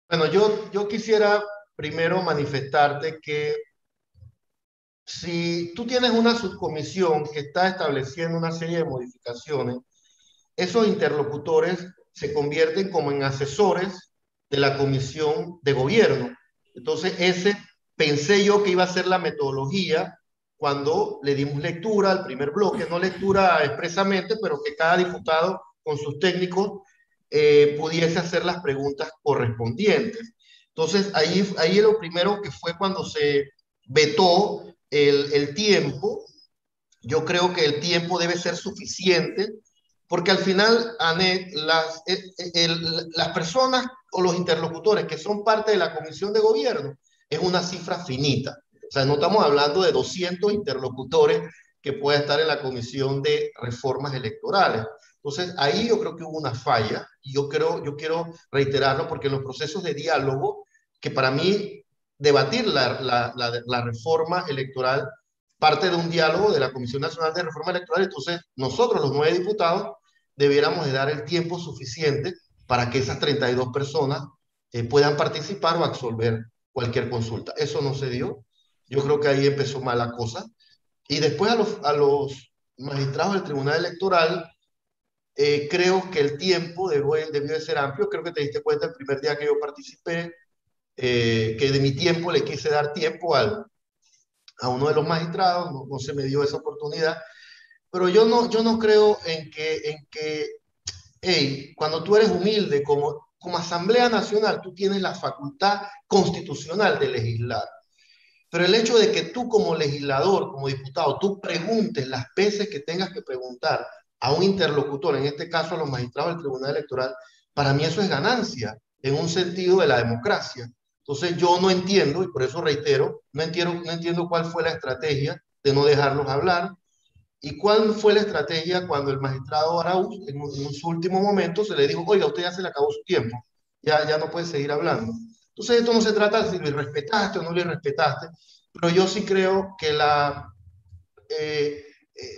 Bueno, yo, yo quisiera primero manifestarte que si tú tienes una subcomisión que está estableciendo una serie de modificaciones, esos interlocutores se convierten como en asesores de la comisión de gobierno. Entonces, ese pensé yo que iba a ser la metodología cuando le dimos lectura al primer bloque, no lectura expresamente, pero que cada diputado con sus técnicos eh, pudiese hacer las preguntas correspondientes. Entonces, ahí, ahí lo primero que fue cuando se vetó el, el tiempo. Yo creo que el tiempo debe ser suficiente porque al final, Anet, las, eh, eh, las personas o los interlocutores que son parte de la comisión de gobierno es una cifra finita. O sea, no estamos hablando de 200 interlocutores que pueda estar en la comisión de reformas electorales. Entonces, ahí yo creo que hubo una falla y yo, creo, yo quiero reiterarlo porque en los procesos de diálogo, que para mí debatir la, la, la, la reforma electoral parte de un diálogo de la Comisión Nacional de Reforma Electoral, entonces nosotros los nueve diputados debiéramos de dar el tiempo suficiente para que esas 32 personas eh, puedan participar o absolver cualquier consulta. Eso no se dio. Yo creo que ahí empezó mal la cosa. Y después a los, a los magistrados del Tribunal Electoral, eh, creo que el tiempo debió, debió, de ser amplio. Creo que te diste cuenta el primer día que yo participé, eh, que de mi tiempo le quise dar tiempo al, a uno de los magistrados, no, no se me dio esa oportunidad pero yo no, yo no creo en que, en que hey, cuando tú eres humilde como, como Asamblea Nacional, tú tienes la facultad constitucional de legislar. Pero el hecho de que tú como legislador, como diputado, tú preguntes las veces que tengas que preguntar a un interlocutor, en este caso a los magistrados del Tribunal Electoral, para mí eso es ganancia en un sentido de la democracia. Entonces yo no entiendo, y por eso reitero, no entiendo, no entiendo cuál fue la estrategia de no dejarlos hablar, ¿Y cuál fue la estrategia cuando el magistrado Arauz, en, en su último momento, se le dijo, oiga, usted ya se le acabó su tiempo, ya, ya no puede seguir hablando? Entonces, esto no se trata de si lo respetaste o no lo respetaste, pero yo sí creo que la, eh,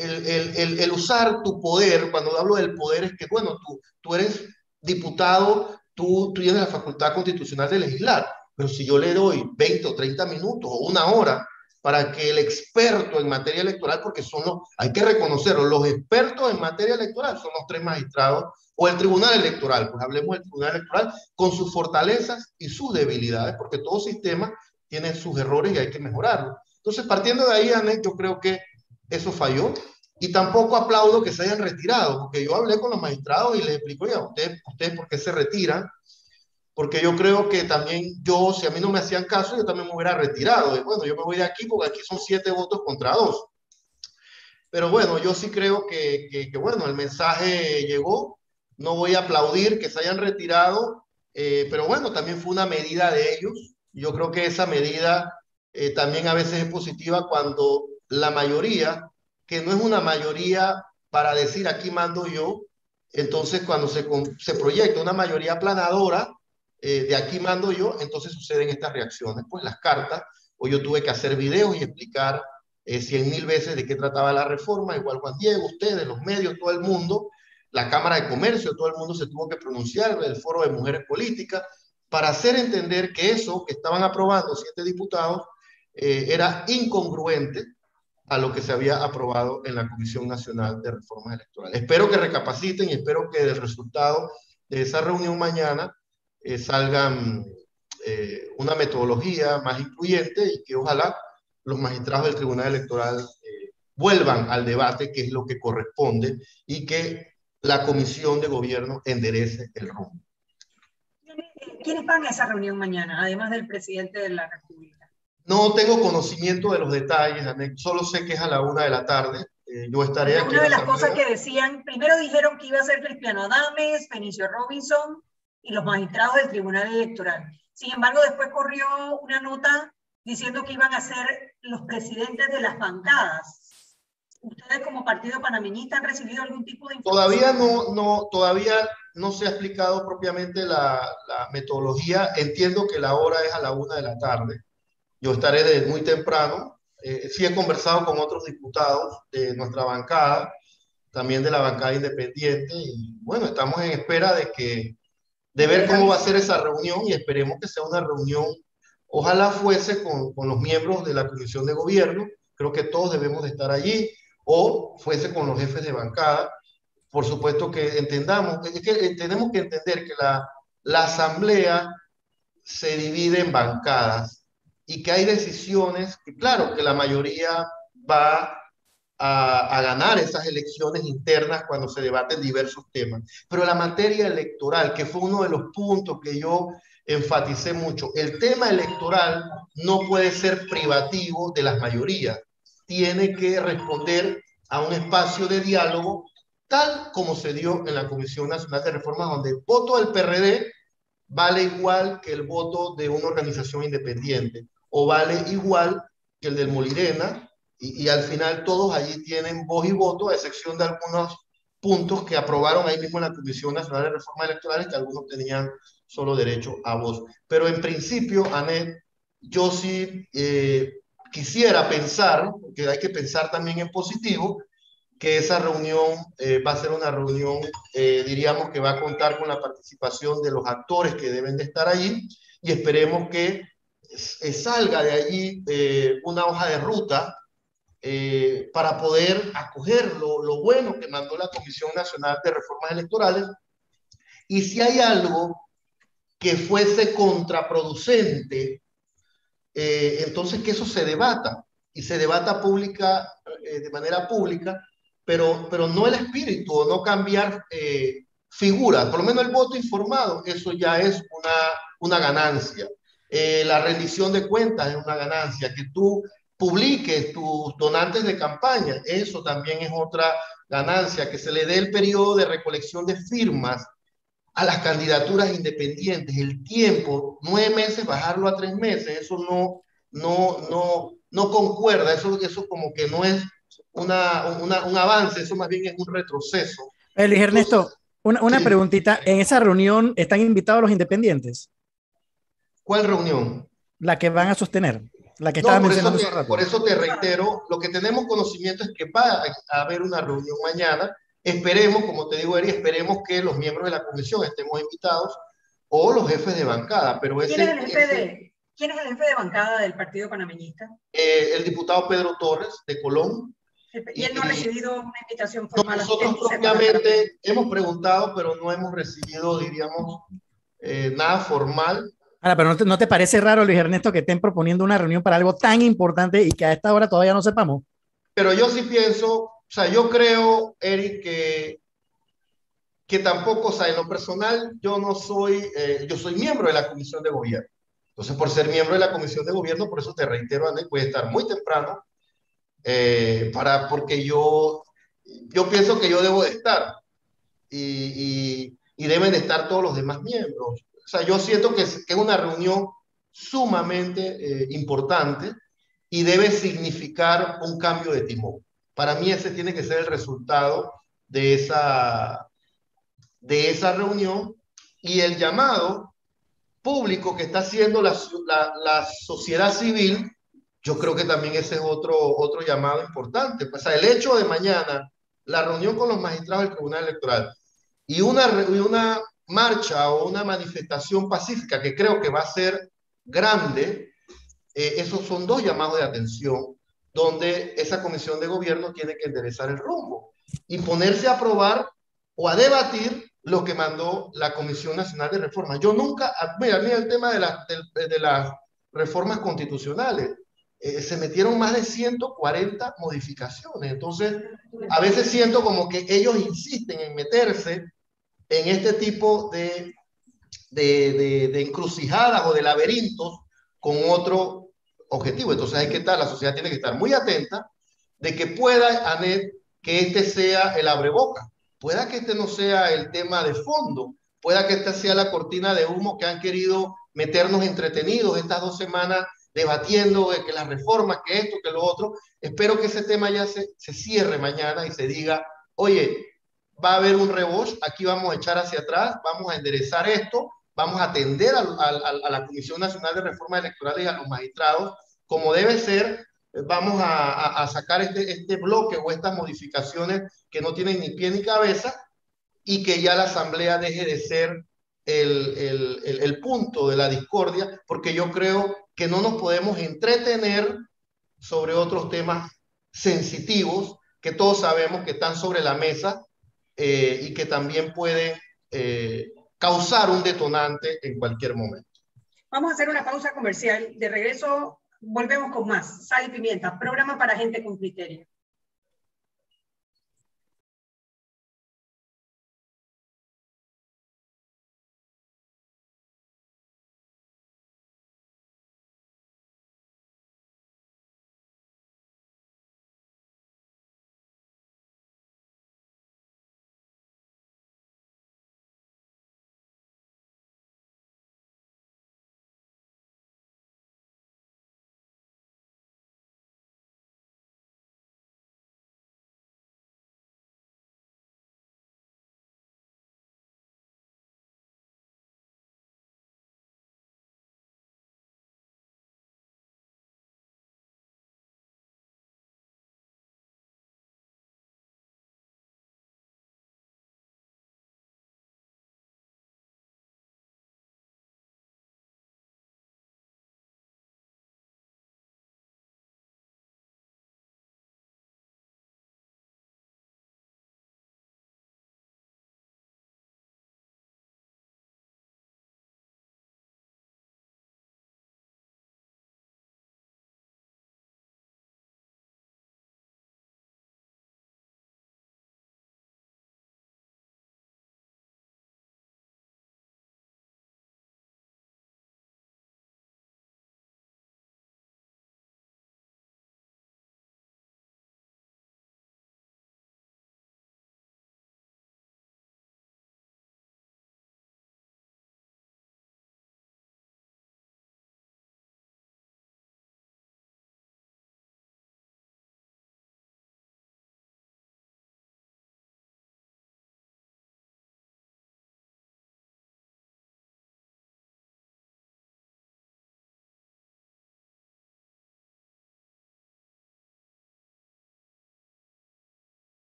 el, el, el, usar tu poder, cuando hablo del poder, es que, bueno, tú, tú eres diputado, tú, tú tienes la facultad constitucional de legislar, pero si yo le doy 20 o 30 minutos o una hora para que el experto en materia electoral, porque son los, hay que reconocerlo, los expertos en materia electoral son los tres magistrados o el tribunal electoral, pues hablemos del tribunal electoral con sus fortalezas y sus debilidades, porque todo sistema tiene sus errores y hay que mejorarlo. Entonces, partiendo de ahí, Anet, yo creo que eso falló. Y tampoco aplaudo que se hayan retirado, porque yo hablé con los magistrados y les explico, ya, ustedes, ustedes por qué se retiran, porque yo creo que también yo, si a mí no me hacían caso, yo también me hubiera retirado. Y bueno, yo me voy de aquí porque aquí son siete votos contra dos. Pero bueno, yo sí creo que, que, bueno, el mensaje llegó. No voy a aplaudir que se hayan retirado, eh, pero bueno, también fue una medida de ellos. Yo creo que esa medida eh, también a veces es positiva cuando la mayoría, que no es una mayoría para decir aquí mando yo, entonces cuando se, se proyecta una mayoría aplanadora, eh, de aquí mando yo, entonces suceden estas reacciones. Pues las cartas, o yo tuve que hacer videos y explicar eh, cien mil veces de qué trataba la reforma, igual Juan Diego, ustedes, los medios, todo el mundo, la Cámara de Comercio, todo el mundo se tuvo que pronunciar, el Foro de Mujeres Políticas, para hacer entender que eso que estaban aprobando siete diputados eh, era incongruente a lo que se había aprobado en la Comisión Nacional de Reformas Electorales. Espero que recapaciten y espero que el resultado de esa reunión mañana eh, salgan eh, una metodología más incluyente y que ojalá los magistrados del Tribunal Electoral eh, vuelvan al debate, que es lo que corresponde, y que la Comisión de Gobierno enderece el rumbo. ¿Quiénes van a esa reunión mañana, además del presidente de la República? No tengo conocimiento de los detalles, solo sé que es a la una de la tarde. yo estaré aquí. Una de las cosas que decían, primero dijeron que iba a ser Cristiano Adames, Benicio Robinson, y los magistrados del Tribunal Electoral. Sin embargo, después corrió una nota diciendo que iban a ser los presidentes de las bancadas. ¿Ustedes como partido panameñista han recibido algún tipo de información? Todavía no, no, todavía no se ha explicado propiamente la, la metodología. Entiendo que la hora es a la una de la tarde. Yo estaré desde muy temprano. Eh, sí he conversado con otros diputados de nuestra bancada, también de la bancada independiente, y bueno, estamos en espera de que de ver cómo va a ser esa reunión y esperemos que sea una reunión, ojalá fuese con, con los miembros de la Comisión de Gobierno, creo que todos debemos de estar allí, o fuese con los jefes de bancada. Por supuesto que entendamos, es que tenemos que entender que la, la asamblea se divide en bancadas y que hay decisiones que, claro, que la mayoría va a, ganar esas elecciones internas cuando se debaten diversos temas. Pero la materia electoral, que fue uno de los puntos que yo enfaticé mucho, el tema electoral no puede ser privativo de las mayorías, tiene que responder a un espacio de diálogo tal como se dio en la Comisión Nacional de Reformas, donde el voto del PRD vale igual que el voto de una organización independiente, o vale igual que el del Molirena, y, al final todos allí tienen voz y voto, a excepción de algunos puntos que aprobaron ahí mismo en la Comisión Nacional de Reformas Electorales, que algunos tenían solo derecho a voz. Pero en principio, Anet, yo sí eh, quisiera pensar, porque hay que pensar también en positivo, que esa reunión eh, va a ser una reunión, eh, diríamos que va a contar con la participación de los actores que deben de estar allí y esperemos que salga de allí una hoja de ruta eh, para poder acoger lo, bueno que mandó la Comisión Nacional de Reformas Electorales. Y si hay algo que fuese contraproducente, eh, entonces que eso se debata y se debata pública, eh, de manera pública, pero, pero no el espíritu, no cambiar figuras, por lo menos el voto informado, eso ya es una, una ganancia. la rendición de cuentas es una ganancia, que tú publiques tus donantes de campaña. Eso también es otra ganancia, que se le dé el periodo de recolección de firmas a las candidaturas independientes, el tiempo, nueve meses, bajarlo a tres meses, eso no, no, no, no concuerda, eso, eso como que no es una, una, un avance, eso más bien es un retroceso. Luis Ernesto, una, una preguntita. ¿En esa reunión están invitados los independientes? ¿Cuál reunión? La que van a sostener. La que estaba por mencionando eso, te, por eso te reitero, lo que tenemos conocimiento es que va a haber una reunión mañana. Esperemos, como te digo, Eri, esperemos que los miembros de la comisión estemos invitados o los jefes de bancada. Pero ese, ¿Quién, es el jefe de, ¿Quién es el jefe de bancada del Partido Panameñista? Eh, el diputado Pedro Torres, de Colón. Y él no ha recibido una invitación formal. nosotros obviamente hemos preguntado, pero no hemos recibido, diríamos, eh, nada formal Ahora, pero ¿no te, parece raro, Luis Ernesto, que estén proponiendo una reunión para algo tan importante y que a esta hora todavía no sepamos? Pero yo sí pienso, o sea, yo creo, Eric, que, que tampoco, o sea, en lo personal, yo no soy, eh, yo soy miembro de la Comisión de Gobierno. Entonces, por ser miembro de la Comisión de Gobierno, por eso te reitero, Andrés, voy a estar muy temprano, eh, para, porque yo, yo pienso que yo debo de estar y, y, y deben de estar todos los demás miembros. O sea, yo siento que es, una reunión sumamente eh, importante y debe significar un cambio de timón. Para mí ese tiene que ser el resultado de esa, de esa reunión y el llamado público que está haciendo la, la, sociedad civil, yo creo que también ese es otro, otro llamado importante. O sea, el hecho de mañana, la reunión con los magistrados del Tribunal Electoral y una, una marcha o una manifestación pacífica que creo que va a ser grande, eh, esos son dos llamados de atención donde esa comisión de gobierno tiene que enderezar el rumbo y ponerse a aprobar o a debatir lo que mandó la Comisión Nacional de Reforma. Yo nunca, mira, mira el tema de, de, las reformas constitucionales, eh, se metieron más de 140 modificaciones, entonces a veces siento como que ellos insisten en meterse en este tipo de, de, de, encrucijadas o de laberintos con otro objetivo. Entonces hay que estar, la sociedad tiene que estar muy atenta de que pueda, Anet, que este sea el abreboca. Pueda que este no sea el tema de fondo, pueda que esta sea la cortina de humo que han querido meternos entretenidos estas dos semanas debatiendo de que las reformas, que esto, que lo otro. Espero que ese tema ya se, se cierre mañana y se diga, oye, va a haber un rebote, aquí vamos a echar hacia atrás, vamos a enderezar esto, vamos a atender a, la Comisión Nacional de Reforma Electoral y a los magistrados como debe ser, vamos a, sacar este, este bloque o estas modificaciones que no tienen ni pie ni cabeza y que ya la Asamblea deje de ser el, el, el punto de la discordia, porque yo creo que no nos podemos entretener sobre otros temas sensitivos que todos sabemos que están sobre la mesa eh, y que también puede eh, causar un detonante en cualquier momento. Vamos a hacer una pausa comercial. De regreso volvemos con más. Sal y pimienta, programa para gente con criterio.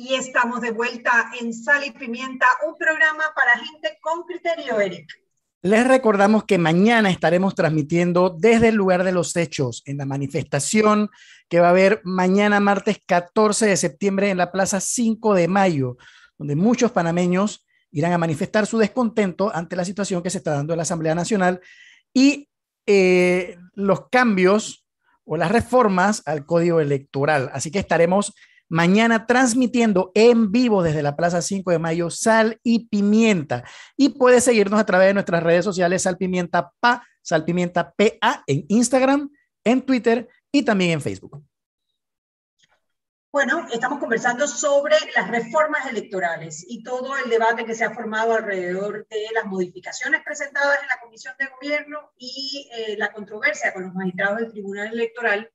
Y estamos de vuelta en Sal y Pimienta, un programa para gente con criterio, Eric. Les recordamos que mañana estaremos transmitiendo desde el lugar de los hechos en la manifestación que va a haber mañana martes 14 de septiembre en la Plaza 5 de Mayo, donde muchos panameños irán a manifestar su descontento ante la situación que se está dando en la Asamblea Nacional y eh, los cambios o las reformas al código electoral. Así que estaremos mañana transmitiendo en vivo desde la Plaza 5 de Mayo Sal y Pimienta. Y puedes seguirnos a través de nuestras redes sociales Sal Pimienta PA, Sal Pimienta PA en Instagram, en Twitter y también en Facebook. Bueno, estamos conversando sobre las reformas electorales y todo el debate que se ha formado alrededor de las modificaciones presentadas en la Comisión de Gobierno y eh, la controversia con los magistrados del Tribunal Electoral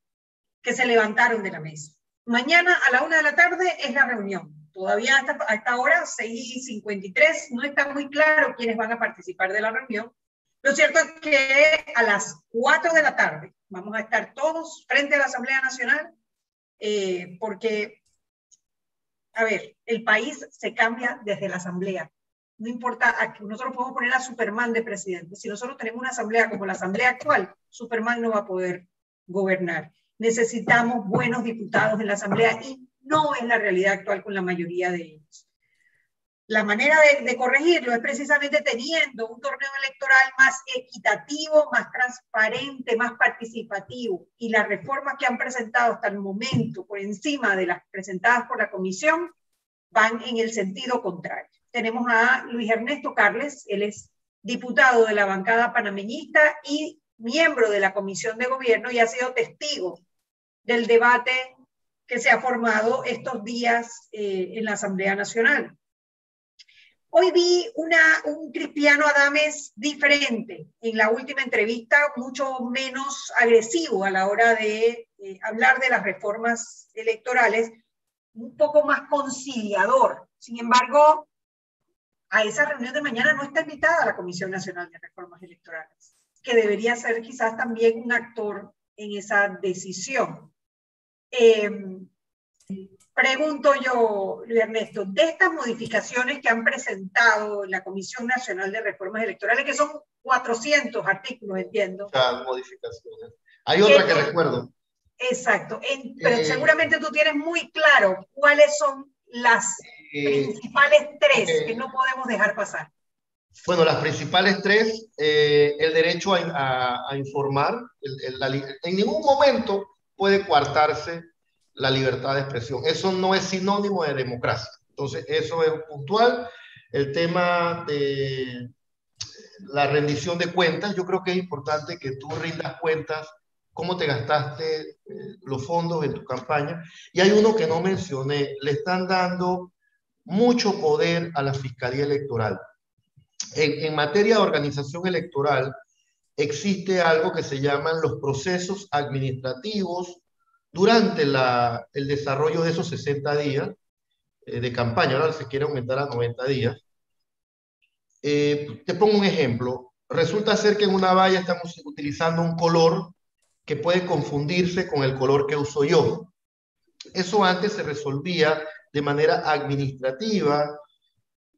que se levantaron de la mesa. Mañana a la una de la tarde es la reunión. Todavía hasta, a esta hora, 6 y 53, no está muy claro quiénes van a participar de la reunión. Lo cierto es que a las 4 de la tarde vamos a estar todos frente a la Asamblea Nacional eh, porque, a ver, el país se cambia desde la asamblea. No importa, nosotros podemos poner a Superman de presidente. Si nosotros tenemos una asamblea como la asamblea actual, Superman no va a poder gobernar. Necesitamos buenos diputados en la asamblea y no es la realidad actual con la mayoría de ellos la manera de, corregirlo es precisamente teniendo un torneo electoral más equitativo, más transparente, más participativo. Y las reformas que han presentado hasta el momento, por encima de las presentadas por la comisión, van en el sentido contrario. Tenemos a Luis Ernesto Carles, él es diputado de la bancada panameñista y miembro de la comisión de gobierno y ha sido testigo del debate que se ha formado estos días eh, en la Asamblea Nacional. Hoy vi una, un Cristiano Adames diferente en la última entrevista, mucho menos agresivo a la hora de eh, hablar de las reformas electorales, un poco más conciliador. Sin embargo, a esa reunión de mañana no está invitada la Comisión Nacional de Reformas Electorales, que debería ser quizás también un actor en esa decisión. Eh, Pregunto yo, Luis Ernesto, de estas modificaciones que han presentado la Comisión Nacional de Reformas Electorales, que son 400 artículos, entiendo. modificaciones. Hay otra que recuerdo. Exacto, pero eh, seguramente tú tienes muy claro cuáles son las eh, principales tres eh, que no podemos dejar pasar. Bueno, las principales tres, el derecho a, informar, en ningún momento puede coartarse la libertad de expresión. Eso no es sinónimo de democracia. Entonces, eso es puntual. El tema de la rendición de cuentas, yo creo que es importante que tú rindas cuentas cómo te gastaste eh, los fondos en tu campaña. Y hay uno que no mencioné, le están dando mucho poder a la Fiscalía Electoral. En, materia de organización electoral, existe algo que se llaman los procesos administrativos durante el desarrollo de esos 60 días eh, de campaña, ahora se quiere aumentar a 90 días, eh, te pongo un ejemplo. Resulta ser que en una valla estamos utilizando un color que puede confundirse con el color que uso yo. Eso antes se resolvía de manera administrativa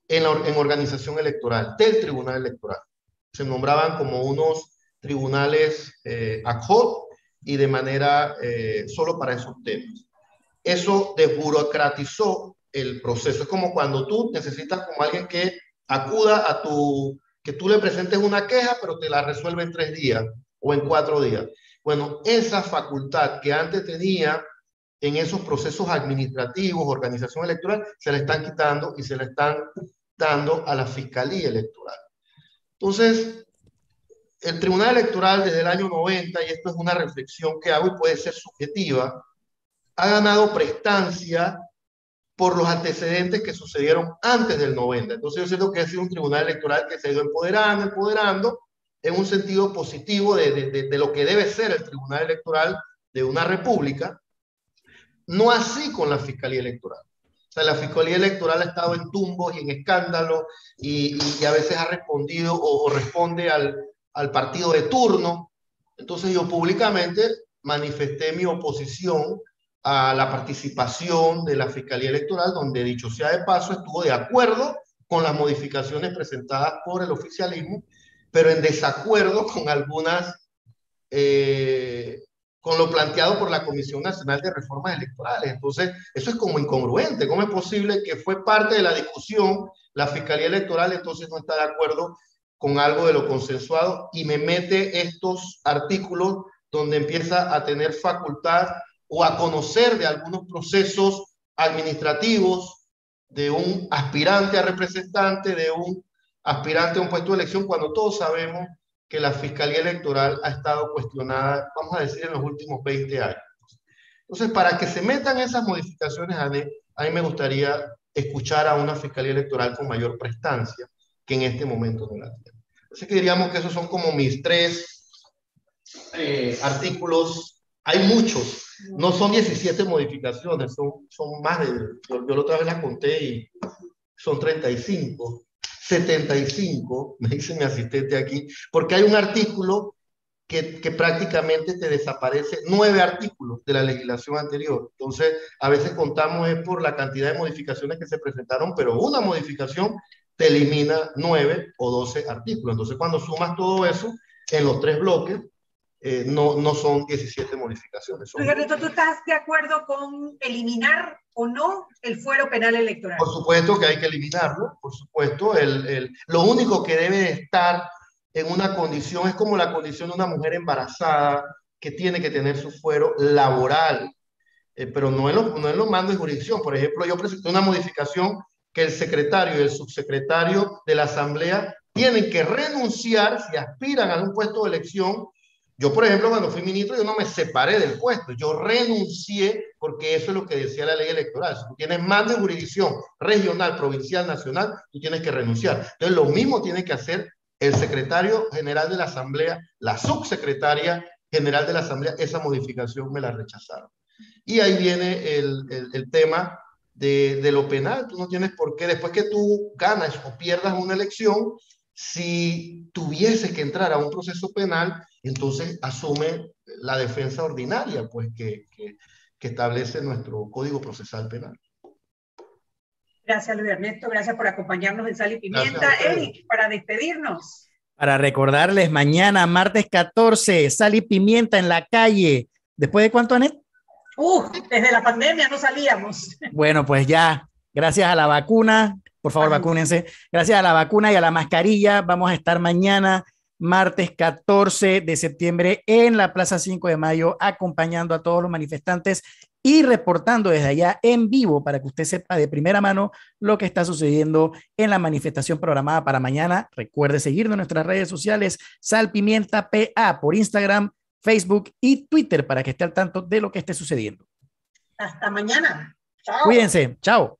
en, organización electoral, del tribunal electoral. Se nombraban como unos tribunales eh, ad hoc y de manera eh, solo para esos temas. Eso desburocratizó el proceso. Es como cuando tú necesitas como alguien que acuda a tu, que tú le presentes una queja, pero te la resuelve en tres días o en cuatro días. Bueno, esa facultad que antes tenía en esos procesos administrativos, organización electoral, se le están quitando y se le están dando a la Fiscalía Electoral. Entonces, el Tribunal Electoral desde el año 90, y esto es una reflexión que hago y puede ser subjetiva, ha ganado prestancia por los antecedentes que sucedieron antes del 90. Entonces yo siento que ha sido un tribunal electoral que se ha ido empoderando, empoderando en un sentido positivo de, de, de, lo que debe ser el tribunal electoral de una república, no así con la Fiscalía Electoral. O sea, la Fiscalía Electoral ha estado en tumbos y en escándalos y, a veces ha respondido o, o responde al, al partido de turno. Entonces yo públicamente manifesté mi oposición a la participación de la Fiscalía Electoral, donde dicho sea de paso, estuvo de acuerdo con las modificaciones presentadas por el oficialismo, pero en desacuerdo con algunas, eh, con lo planteado por la Comisión Nacional de Reformas Electorales. Entonces, eso es como incongruente. ¿Cómo es posible que fue parte de la discusión la Fiscalía Electoral entonces no está de acuerdo con algo de lo consensuado y me mete estos artículos donde empieza a tener facultad o a conocer de algunos procesos administrativos de un aspirante a representante, de un aspirante a un puesto de elección, cuando todos sabemos que la Fiscalía Electoral ha estado cuestionada, vamos a decir, en los últimos 20 años. Entonces, para que se metan esas modificaciones, a mí, me gustaría escuchar a una Fiscalía Electoral con mayor prestancia que en este momento no la tiene. Así que diríamos que esos son como mis tres eh, artículos. Hay muchos, no son 17 modificaciones, son, son más de, yo, yo la otra vez las conté y son 35. 75, me dice mi asistente aquí, porque hay un artículo que, prácticamente te desaparece nueve artículos de la legislación anterior. Entonces, a veces contamos es por la cantidad de modificaciones que se presentaron, pero una modificación te elimina nueve o doce artículos. Entonces, cuando sumas todo eso en los tres bloques, eh, no, no son 17 modificaciones. Son ¿tú estás de acuerdo con eliminar o no el fuero penal electoral? Por supuesto que hay que eliminarlo, por supuesto. El, el, lo único que debe estar en una condición es como la condición de una mujer embarazada que tiene que tener su fuero laboral, eh, pero no en, los, no en los mandos de jurisdicción. Por ejemplo, yo presenté una modificación que el secretario y el subsecretario de la Asamblea tienen que renunciar si aspiran a un puesto de elección yo, por ejemplo, cuando fui ministro, yo no me separé del puesto, yo renuncié porque eso es lo que decía la ley electoral. Si tú tienes más de jurisdicción regional, provincial, nacional, tú tienes que renunciar. Entonces, lo mismo tiene que hacer el secretario general de la Asamblea, la subsecretaria general de la Asamblea, esa modificación me la rechazaron. Y ahí viene el, el, el tema de, de, lo penal. Tú no tienes por qué, después que tú ganas o pierdas una elección, si tuviese que entrar a un proceso penal, entonces asume la defensa ordinaria, pues que, que, que establece nuestro Código Procesal Penal. Gracias, Luis Ernesto. Gracias por acompañarnos en Sal y Pimienta. Eric, para despedirnos. Para recordarles, mañana, martes 14, Sal y Pimienta en la calle. ¿Después de cuánto, Anet? Uh, desde la pandemia no salíamos. Bueno, pues ya, gracias a la vacuna, por favor, Ay. vacúnense. Gracias a la vacuna y a la mascarilla, vamos a estar mañana martes 14 de septiembre en la Plaza 5 de Mayo, acompañando a todos los manifestantes y reportando desde allá en vivo para que usted sepa de primera mano lo que está sucediendo en la manifestación programada para mañana. Recuerde seguirnos en nuestras redes sociales, Salpimienta PA por Instagram, Facebook y Twitter para que esté al tanto de lo que esté sucediendo. Hasta mañana. Chao. Cuídense. Chao.